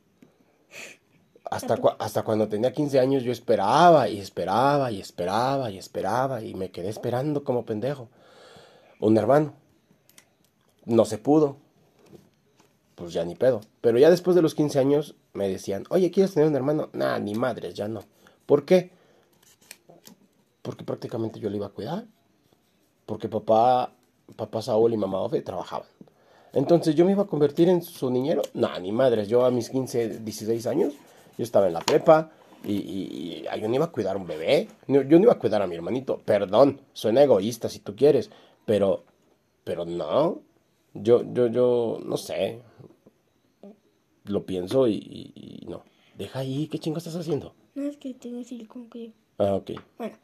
Hasta, hasta cuando tenía 15 años yo esperaba y esperaba y esperaba y esperaba y me quedé esperando como pendejo. Un hermano. No se pudo. Pues ya ni pedo. Pero ya después de los 15 años me decían, oye, ¿quieres tener un hermano? Nah, ni madres, ya no. ¿Por qué? Porque prácticamente yo le iba a cuidar porque papá, papá Saúl y mamá Ofe trabajaban. Entonces yo me iba a convertir en su niñero. No, ni madres, yo a mis 15, 16 años, yo estaba en la prepa y, y- y yo no iba a cuidar a un bebé, no- yo no iba a cuidar a mi hermanito. Perdón, suena egoísta si tú quieres, pero, pero no, yo, yo, yo, no sé, lo pienso y, y- y no. Deja ahí, ¿qué chingo estás haciendo? No es que tengo silicón que yo. Ah, ok. Bueno,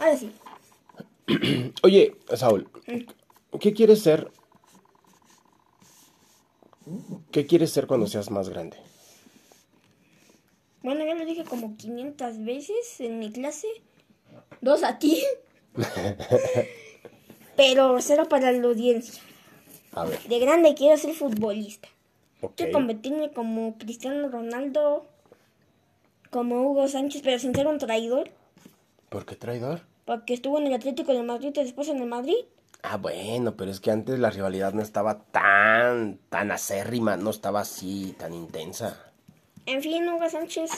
ahora sí. Oye, Saúl, ¿qué quieres ser? ¿Qué quieres ser cuando seas más grande? Bueno, ya lo dije como 500 veces en mi clase. Dos a ti. Pero cero para la audiencia. A ver, De grande quiero ser futbolista. Quiero convertirme como Cristiano Ronaldo, como Hugo Sánchez, pero sin ser un traidor. ¿Por qué traidor? Porque estuvo en el Atlético de Madrid y después en el Madrid. Ah, bueno, pero es que antes la rivalidad no estaba tan, tan acérrima, no estaba así, tan intensa. En fin, Hugo Sánchez.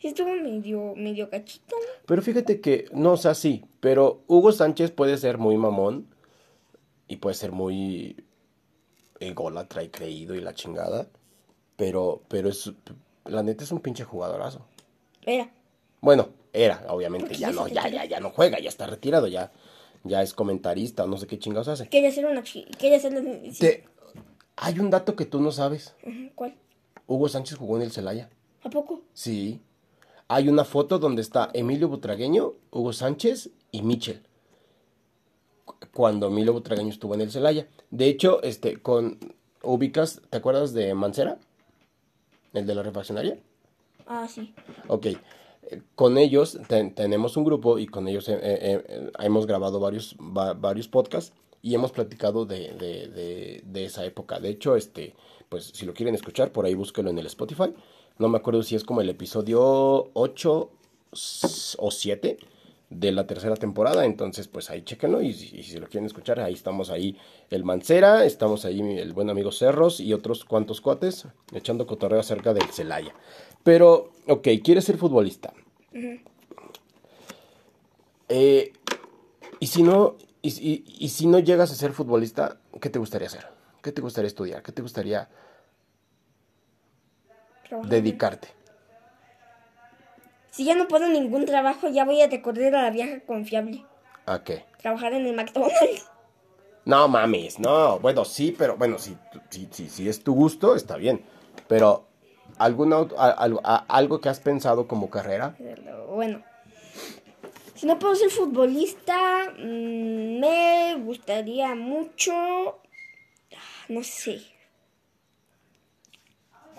Sí estuvo medio, medio cachito. Pero fíjate que, no, o sea, sí, pero Hugo Sánchez puede ser muy mamón y puede ser muy ególatra y creído y la chingada, pero, pero es, la neta es un pinche jugadorazo. Era. Bueno, era, obviamente, ya ya no, ya, ya, ya no juega, ya está retirado, ya, ya es comentarista, no sé qué chingados hace. Quería ser una Quería ser la-. Te- hay un dato que tú no sabes. ¿Cuál? Hugo Sánchez jugó en el Celaya. ¿A poco? Sí. hay una foto donde está Emilio Butragueño, Hugo Sánchez y Michel. Cuando Emilio Butragueño estuvo en el Celaya. De hecho, este, con ubicas, ¿te acuerdas de Mancera? El de la refaccionaria. Ah, sí. Ok. Con ellos ten- tenemos un grupo y con ellos eh, eh, eh, hemos grabado varios, va- varios podcasts y hemos platicado de, de, de, de esa época. De hecho, este, pues si lo quieren escuchar, por ahí búsquelo en el Spotify. No me acuerdo si es como el episodio 8 s- o 7 de la tercera temporada. Entonces, pues ahí chéquenlo. Y, si- y si lo quieren escuchar, ahí estamos ahí el Mancera, estamos ahí el buen amigo Cerros y otros cuantos cuates echando cotorreo acerca del Celaya. Pero, ok, quieres ser futbolista. Eh, y si no, y, y- y si no llegas a ser futbolista, ¿qué te gustaría hacer? ¿Qué te gustaría estudiar? ¿Qué te gustaría dedicarte? Si ya no puedo ningún trabajo, ya voy a recurrir a la vieja confiable. ¿A qué? Trabajar en el McDonald's. No mames, no, bueno, sí, pero bueno, si, si, si, si es tu gusto, está bien. Pero, ¿alguna, a- algo, a- algo que has pensado como carrera? Bueno. Si no puedo ser futbolista, mm, me gustaría mucho... No sé.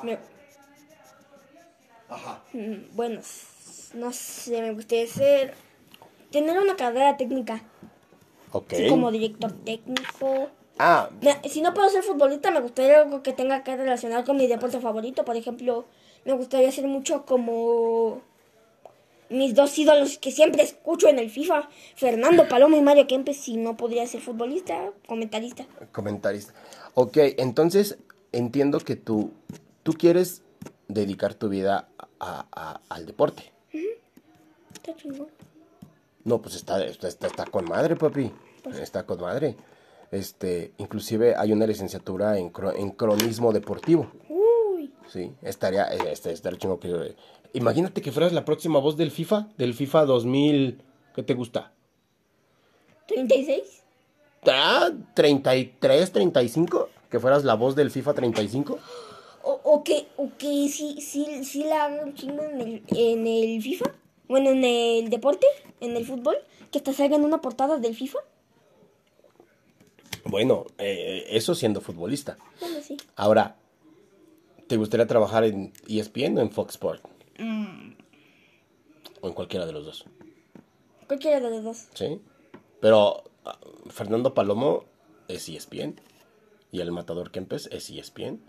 Me- Mm, Bueno, no sé, me gustaría ser... Tener una carrera técnica. Ok. Como director técnico. Ah, Si no puedo ser futbolista, me gustaría algo que tenga que relacionar con mi deporte favorito. Por ejemplo, me gustaría ser mucho como mis dos ídolos que siempre escucho en el FIFA, Fernando Palomo y Mario Kempes. Si no podría ser futbolista, comentarista. comentarista. Ok, entonces entiendo que tú, tú quieres dedicar tu vida a- a- al deporte. Está chingón. No, pues está, está, está, está con madre, papi. Está con madre. Este, inclusive hay una licenciatura en, cro- en cronismo deportivo. Uy, Sí, estaría, eh, este, estaría chingo que... eh, Imagínate que fueras la próxima voz del FIFA, del FIFA 2000, ¿qué te gusta? 36. Ah, 33, 35, que fueras la voz del FIFA 35. O, o que, o que sí, sí, sí la hagan chingo en el, en el FIFA. Bueno, en el deporte, en el fútbol. Que hasta salgan una portada del FIFA. Bueno, eh, eso siendo futbolista. Bueno, sí. Ahora, ¿te gustaría trabajar en ESPN o en Fox Sport? O en cualquiera de los dos, Cualquiera de los dos. ¿sí? Pero ah, Fernando Palomo es ESPN y el Matador Kempes es ESPN.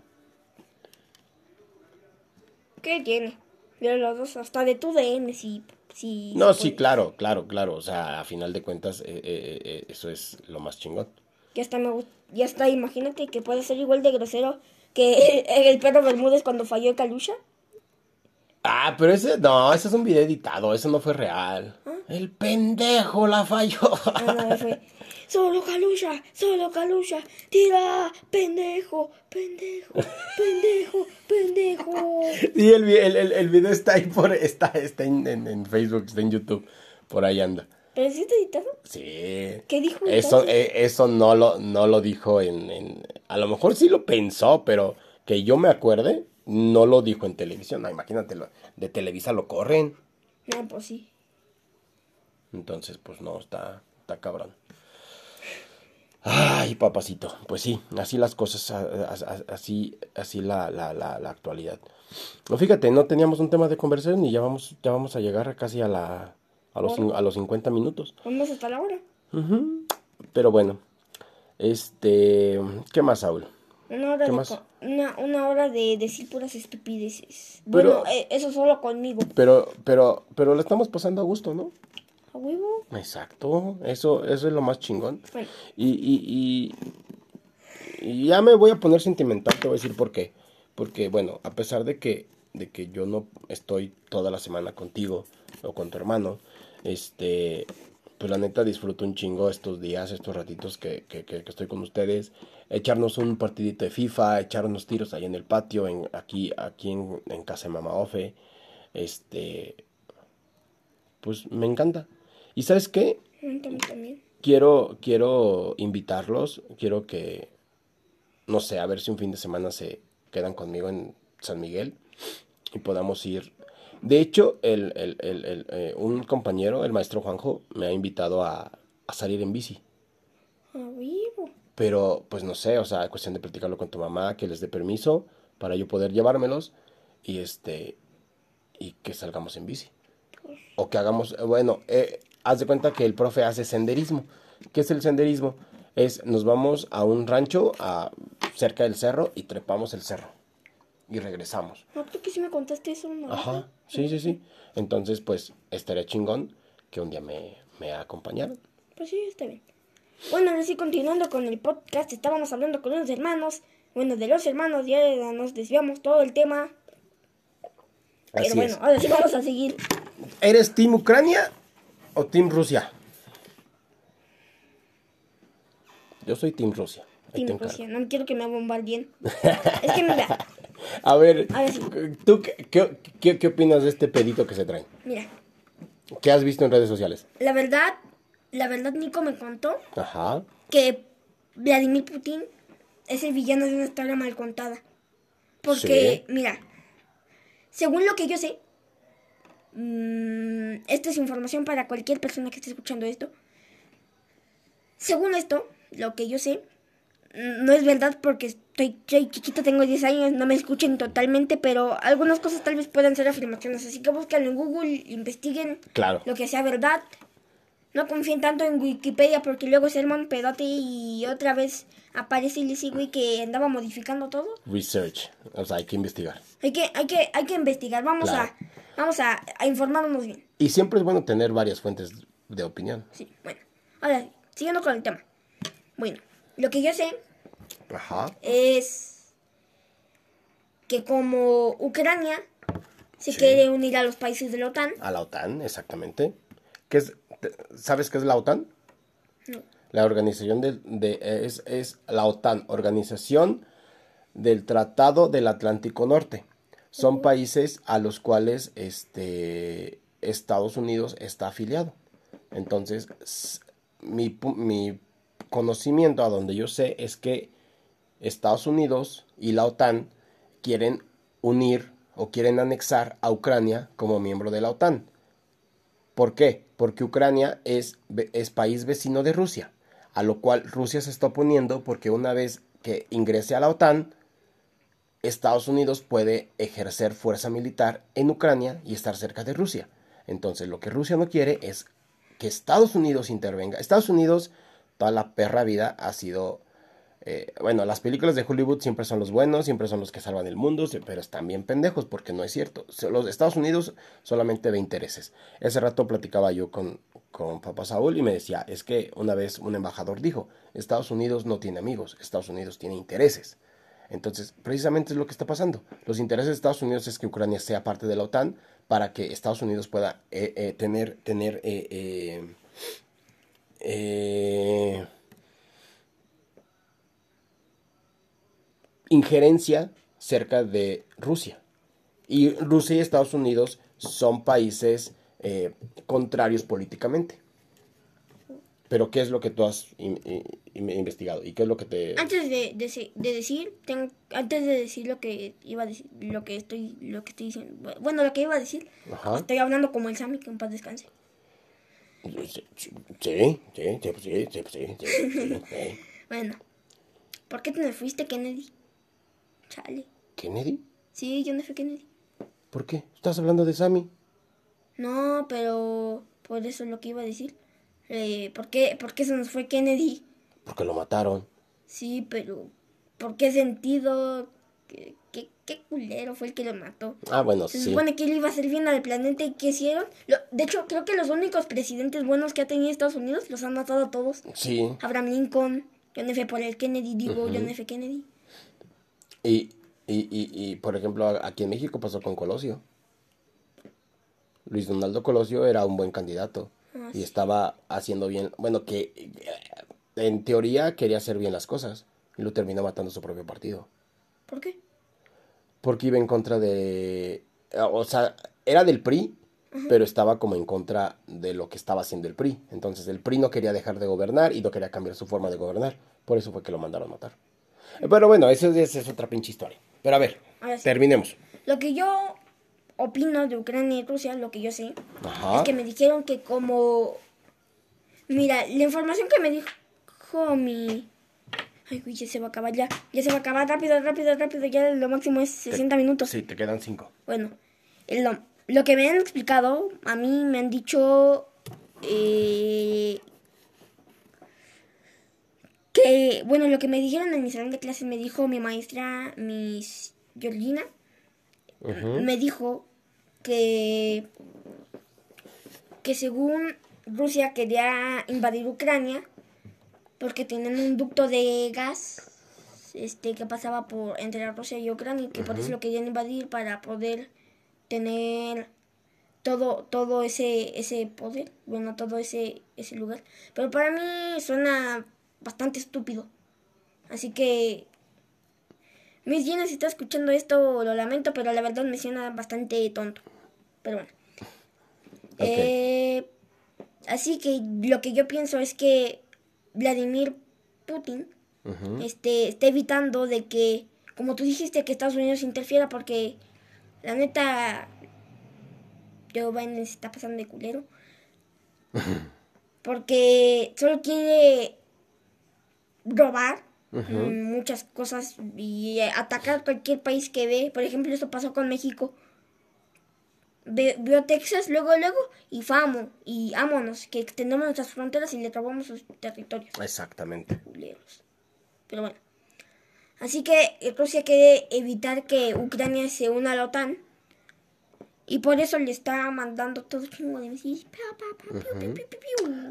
¿Qué tiene? De los dos, hasta de tu DN, si... si No, sí, puede. claro, claro, claro. O sea, a final de cuentas, eh, eh, eh, eso es lo más chingón. Ya está, me ya está, imagínate que puede ser igual de grosero que el perro Bermúdez cuando falló en Calucha. Ah, pero ese, no, ese es un video editado, eso no fue real. El pendejo la falló. Ah, no, fue, solo Calucha, solo Calucha, tira, pendejo, pendejo, pendejo, pendejo. Sí, el, el, el, el video está ahí por, está, está en, en, en Facebook, está en YouTube, por ahí anda. ¿Pero sí está editado? Sí. ¿Qué dijo Eso, eh, eso no lo, no lo dijo en, en- A lo mejor sí lo pensó, pero que yo me acuerde, no lo dijo en televisión. No, imagínate, lo- de Televisa lo corren. No, pues sí. Entonces, pues no, está, está cabrón. Ay, papacito, pues sí, así las cosas, así, así la, la, la, la actualidad. No, fíjate, no teníamos un tema de conversación y ya vamos, ya vamos a llegar casi a la, a los, a los 50 minutos. Vamos hasta la hora. Pero bueno, este, ¿qué más, Saúl? Una hora, ¿Qué de más? una, una hora de decir puras estupideces. Pero- Bueno, eh, eso solo conmigo. Pero, pero, pero la estamos pasando a gusto, ¿no? ¿A huevo? Exacto, eso, eso es lo más chingón. Bueno. Y, y, y, y ya me voy a poner sentimental, te voy a decir por qué. Porque, bueno, a pesar de que, de que yo no estoy toda la semana contigo o con tu hermano, este, pues la neta disfruto un chingo estos días, estos ratitos que, que, que, que estoy con ustedes. Echarnos un partidito de FIFA, echar unos tiros ahí en el patio, en, aquí, aquí en, en casa de Mama Ofe. Este, pues me encanta. ¿Y sabes qué? También. quiero, quiero invitarlos, quiero que, no sé, a ver si un fin de semana se quedan conmigo en San Miguel y podamos ir. De hecho, el, el, el, eh, un compañero, el maestro Juanjo, me ha invitado a, a salir en bici. A vivo. Pero, pues no sé, o sea, cuestión de platicarlo con tu mamá, que les dé permiso para yo poder llevármelos y este y que salgamos en bici. O que hagamos, bueno, eh, haz de cuenta que el profe hace senderismo. ¿Qué es el senderismo? Es nos vamos a un rancho a, cerca del cerro y trepamos el cerro y regresamos. No, creo que sí me contaste eso vez, Ajá, ¿no? sí, sí, sí. Entonces, pues estaría chingón que un día me, me acompañaran. Pues sí, está bien. Bueno, ahora sí, continuando con el podcast, estábamos hablando con unos hermanos. Bueno, de los hermanos ya nos desviamos todo el tema. Pero Así bueno, es. ahora sí vamos a seguir. ¿Eres Team Ucrania o Team Rusia? Yo soy Team Rusia. Ahí Team. Rusia, no quiero que me bombardeen. es que mira, A ver, Ahora sí. ¿tú qué, qué, qué- qué opinas de este pedito que se traen? mira, ¿Qué has visto en redes sociales? la verdad, la verdad Nico me contó Ajá. que Vladimir Putin es el villano de una historia mal contada. Porque, Sí. mira, según lo que yo sé, mm, esta es información para cualquier persona que esté escuchando esto. Según esto, lo que yo sé, mm, no es verdad porque estoy, soy chiquito, tengo 10 años, no me escuchen totalmente, pero algunas cosas tal vez puedan ser afirmaciones. Así que búsquenlo en Google, investiguen Claro. lo que sea verdad. No confíen tanto en Wikipedia porque luego se arma un pedote y otra vez aparece el güey que andaba modificando todo. Research. O sea, hay que investigar. Hay que, hay que, hay que investigar. Vamos Claro. a, vamos a, a informarnos bien. Y siempre es bueno tener varias fuentes de opinión. Sí, bueno. Ahora, siguiendo con el tema. Bueno, lo que yo sé Ajá. es que como Ucrania se Sí. quiere unir a los países de la OTAN, A la OTAN, exactamente. ¿Qué es, ¿Sabes qué es la OTAN? No. La organización de, de- es, es la OTAN, Organización del Tratado del Atlántico Norte. Son países a los cuales este, Estados Unidos está afiliado. Entonces, mi, mi conocimiento a donde yo sé es que Estados Unidos y la OTAN quieren unir o quieren anexar a Ucrania como miembro de la OTAN. ¿Por qué? Porque Ucrania es, es país vecino de Rusia, a lo cual Rusia se está oponiendo porque una vez que ingrese a la OTAN, Estados Unidos puede ejercer fuerza militar en Ucrania y estar cerca de Rusia. Entonces lo que Rusia no quiere es que Estados Unidos intervenga. Estados Unidos toda la perra vida ha sido... eh, bueno, las películas de Hollywood siempre son los buenos, siempre son los que salvan el mundo, pero están bien pendejos porque no es cierto. Los Estados Unidos solamente ve intereses. Ese rato platicaba yo con, con papá Saúl y me decía, es que una vez un embajador dijo, Estados Unidos no tiene amigos, Estados Unidos tiene intereses. Entonces, precisamente es lo que está pasando. Los intereses de Estados Unidos es que Ucrania sea parte de la OTAN para que Estados Unidos pueda eh, eh, tener, tener eh, eh, eh, injerencia cerca de Rusia. Y Rusia y Estados Unidos son países eh, contrarios políticamente. Pero ¿qué es lo que tú has in- in- in- investigado? ¿Y qué es lo que te... Antes de, de se- de decir, tengo, antes de decir lo que iba a decir, lo que estoy, lo que estoy diciendo, bueno, lo que iba a decir, Ajá. estoy hablando como el Sammy, que en paz descanse. Sí, sí, sí, sí, sí, sí, sí, sí, sí, sí, sí. Bueno, ¿por qué te me fuiste, Kennedy? Chale. ¿Kennedy? Sí, John F. Kennedy. ¿Por qué? ¿Estás hablando de Sammy? No, pero por eso es lo que iba a decir. Eh, ¿por, qué, ¿Por qué se nos fue Kennedy? Porque lo mataron. Sí, pero ¿por qué sentido? ¿Qué, qué, qué culero fue el que lo mató? Ah, bueno, Se sí. supone que él iba a hacer bien al planeta y ¿qué hicieron? Lo- de hecho, creo que los únicos presidentes buenos que ha tenido Estados Unidos los han matado a todos. Sí. Abraham Lincoln, John F. por el Kennedy, digo John F. Kennedy. Y, y, y, y, por ejemplo, a- aquí en México pasó con Colosio. Luis Donaldo Colosio era un buen candidato. Ah, y estaba haciendo bien, bueno, que eh, en teoría quería hacer bien las cosas. Y lo terminó matando su propio partido. ¿Por qué? Porque iba en contra de... O sea, era del PRI, pero estaba como en contra de lo que estaba haciendo el PRI. Entonces el PRI no quería dejar de gobernar y no quería cambiar su forma de gobernar. Por eso fue que lo mandaron matar. Pero bueno, esa es, otra pinche historia. Pero a ver, sí. terminemos. Lo que yo opino de Ucrania y Rusia, lo que yo sé, Ajá. es que me dijeron que como... Mira, la información que me dijo mi... Ay, güey, ya se va a acabar ya. Ya se va a acabar rápido, rápido, rápido. Ya lo máximo es 60 minutos. Sí, te quedan cinco. Bueno, el- lo, lo que me han explicado, a mí me han dicho eh, que, bueno, lo que me dijeron en mi salón de clases me dijo mi maestra, Miss Georgina, me dijo que, que según Rusia quería invadir Ucrania porque tenían un ducto de gas este que pasaba por entre Rusia y Ucrania y que por eso lo querían invadir para poder tener todo todo ese ese poder bueno todo ese ese lugar. Pero para mí suena bastante estúpido así que Miss Gina si está escuchando esto lo lamento pero la verdad me suena bastante tonto pero bueno. Eh, así que lo que yo pienso es que Vladimir Putin este, está evitando de que, como tú dijiste, que Estados Unidos interfiera porque la neta, Joe Biden se está pasando de culero. Porque solo quiere robar mm, muchas cosas y eh, atacar cualquier país que ve. Por ejemplo, esto pasó con México. Ve- vio Texas luego, luego y famo y ámonos, que extendemos nuestras fronteras y le robamos sus territorios Exactamente. Pero bueno. Así que eh, Rusia quiere evitar que Ucrania se una a la OTAN. Y por eso le está mandando todo chingo de piu.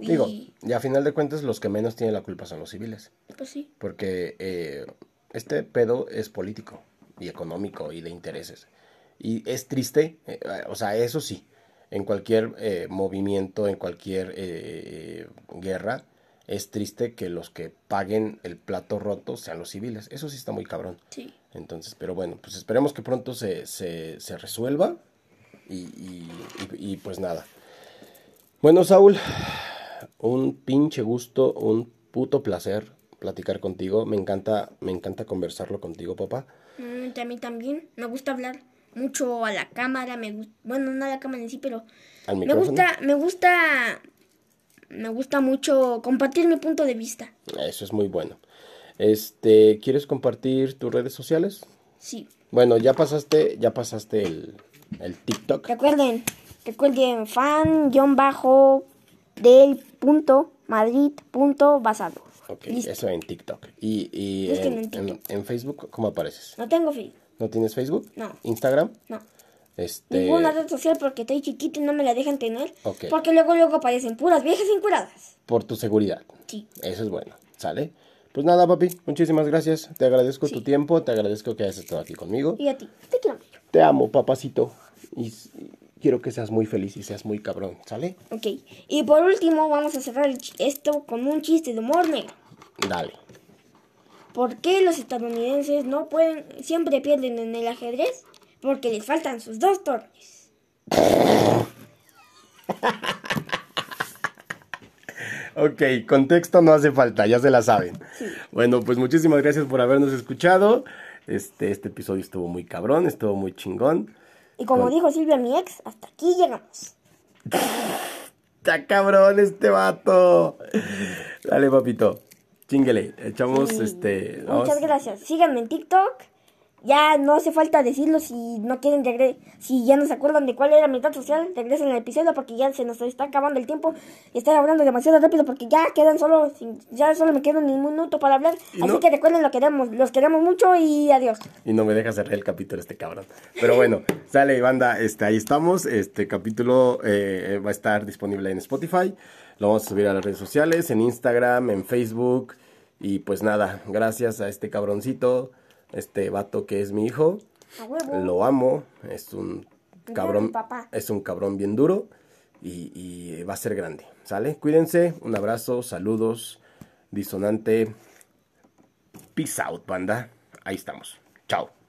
Y, Digo, y a final de cuentas los que menos tienen la culpa son los civiles. pues sí. Porque eh, este pedo es político y económico y de intereses. Y es triste, eh, o sea, eso sí, en cualquier eh, movimiento, en cualquier eh, guerra, es triste que los que paguen el plato roto sean los civiles. Eso sí está muy cabrón. Sí. Entonces, pero bueno, pues esperemos que pronto se, se, se resuelva y, y- pues nada. Bueno, Saúl, un pinche gusto, un puto placer platicar contigo. Me encanta, me encanta conversarlo contigo, papá. Mm, a mí también. Me gusta hablar mucho a la cámara. Me gus- bueno, no a la cámara en sí, pero Al me gusta, me gusta, me gusta mucho compartir mi punto de vista. Eso es muy bueno. Este, ¿quieres compartir tus redes sociales? Sí. Bueno, ya pasaste, ya pasaste el, el TikTok. Recuerden, recuerden fan guion bajo del punto madrid punto basado. Ok, Listo. eso en TikTok. Y, y en, en TikTok. en- en Facebook, ¿cómo apareces? No tengo Facebook, ¿No tienes Facebook? No. ¿Instagram? no. Este, Ninguna red social porque estoy chiquito y no me la dejan tener. Ok. Porque luego luego aparecen puras viejas incuradas. por tu seguridad. Sí. Eso es bueno, ¿sale? Pues nada, papi, muchísimas gracias. Te agradezco tu tiempo, te agradezco que hayas estado aquí conmigo. Y a ti, te quiero. Te amo, papacito. Y, quiero que seas muy feliz y seas muy cabrón, ¿sale? Ok. Y por último vamos a cerrar esto con un chiste de humor negro. Dale. ¿Por qué los estadounidenses no pueden, siempre pierden en el ajedrez? Porque les faltan sus dos torres. Ok, contexto no hace falta, ya se la saben. Bueno, pues muchísimas gracias por habernos escuchado. Este, este episodio estuvo muy cabrón, estuvo muy chingón. Y como Con- dijo Silvia, mi ex, hasta aquí llegamos. Está cabrón este vato. Dale, papito. Chinguele. Echamos este. vamos- Muchas gracias. Síganme en TikTok. Ya no hace falta decirlo si no quieren regre si ya no se acuerdan de cuál era mi red social, regresen al episodio porque ya se nos está acabando el tiempo y estoy hablando demasiado rápido porque ya quedan solo ya solo me queda un minuto para hablar, Y así no- que recuerden lo queremos, los queremos mucho y adiós. Y no me deja cerrar el capítulo este cabrón. Pero bueno, sale banda, este, ahí estamos. Este capítulo eh, va a estar disponible en Spotify. Lo vamos a subir a las redes sociales, en Instagram, en Facebook. Y pues nada, gracias a este cabroncito, este vato que es mi hijo. Lo amo, es un cabrón, es un cabrón bien duro y, y va a ser grande, ¿sale? Cuídense, un abrazo, saludos, disonante, peace out, banda, ahí estamos, chao.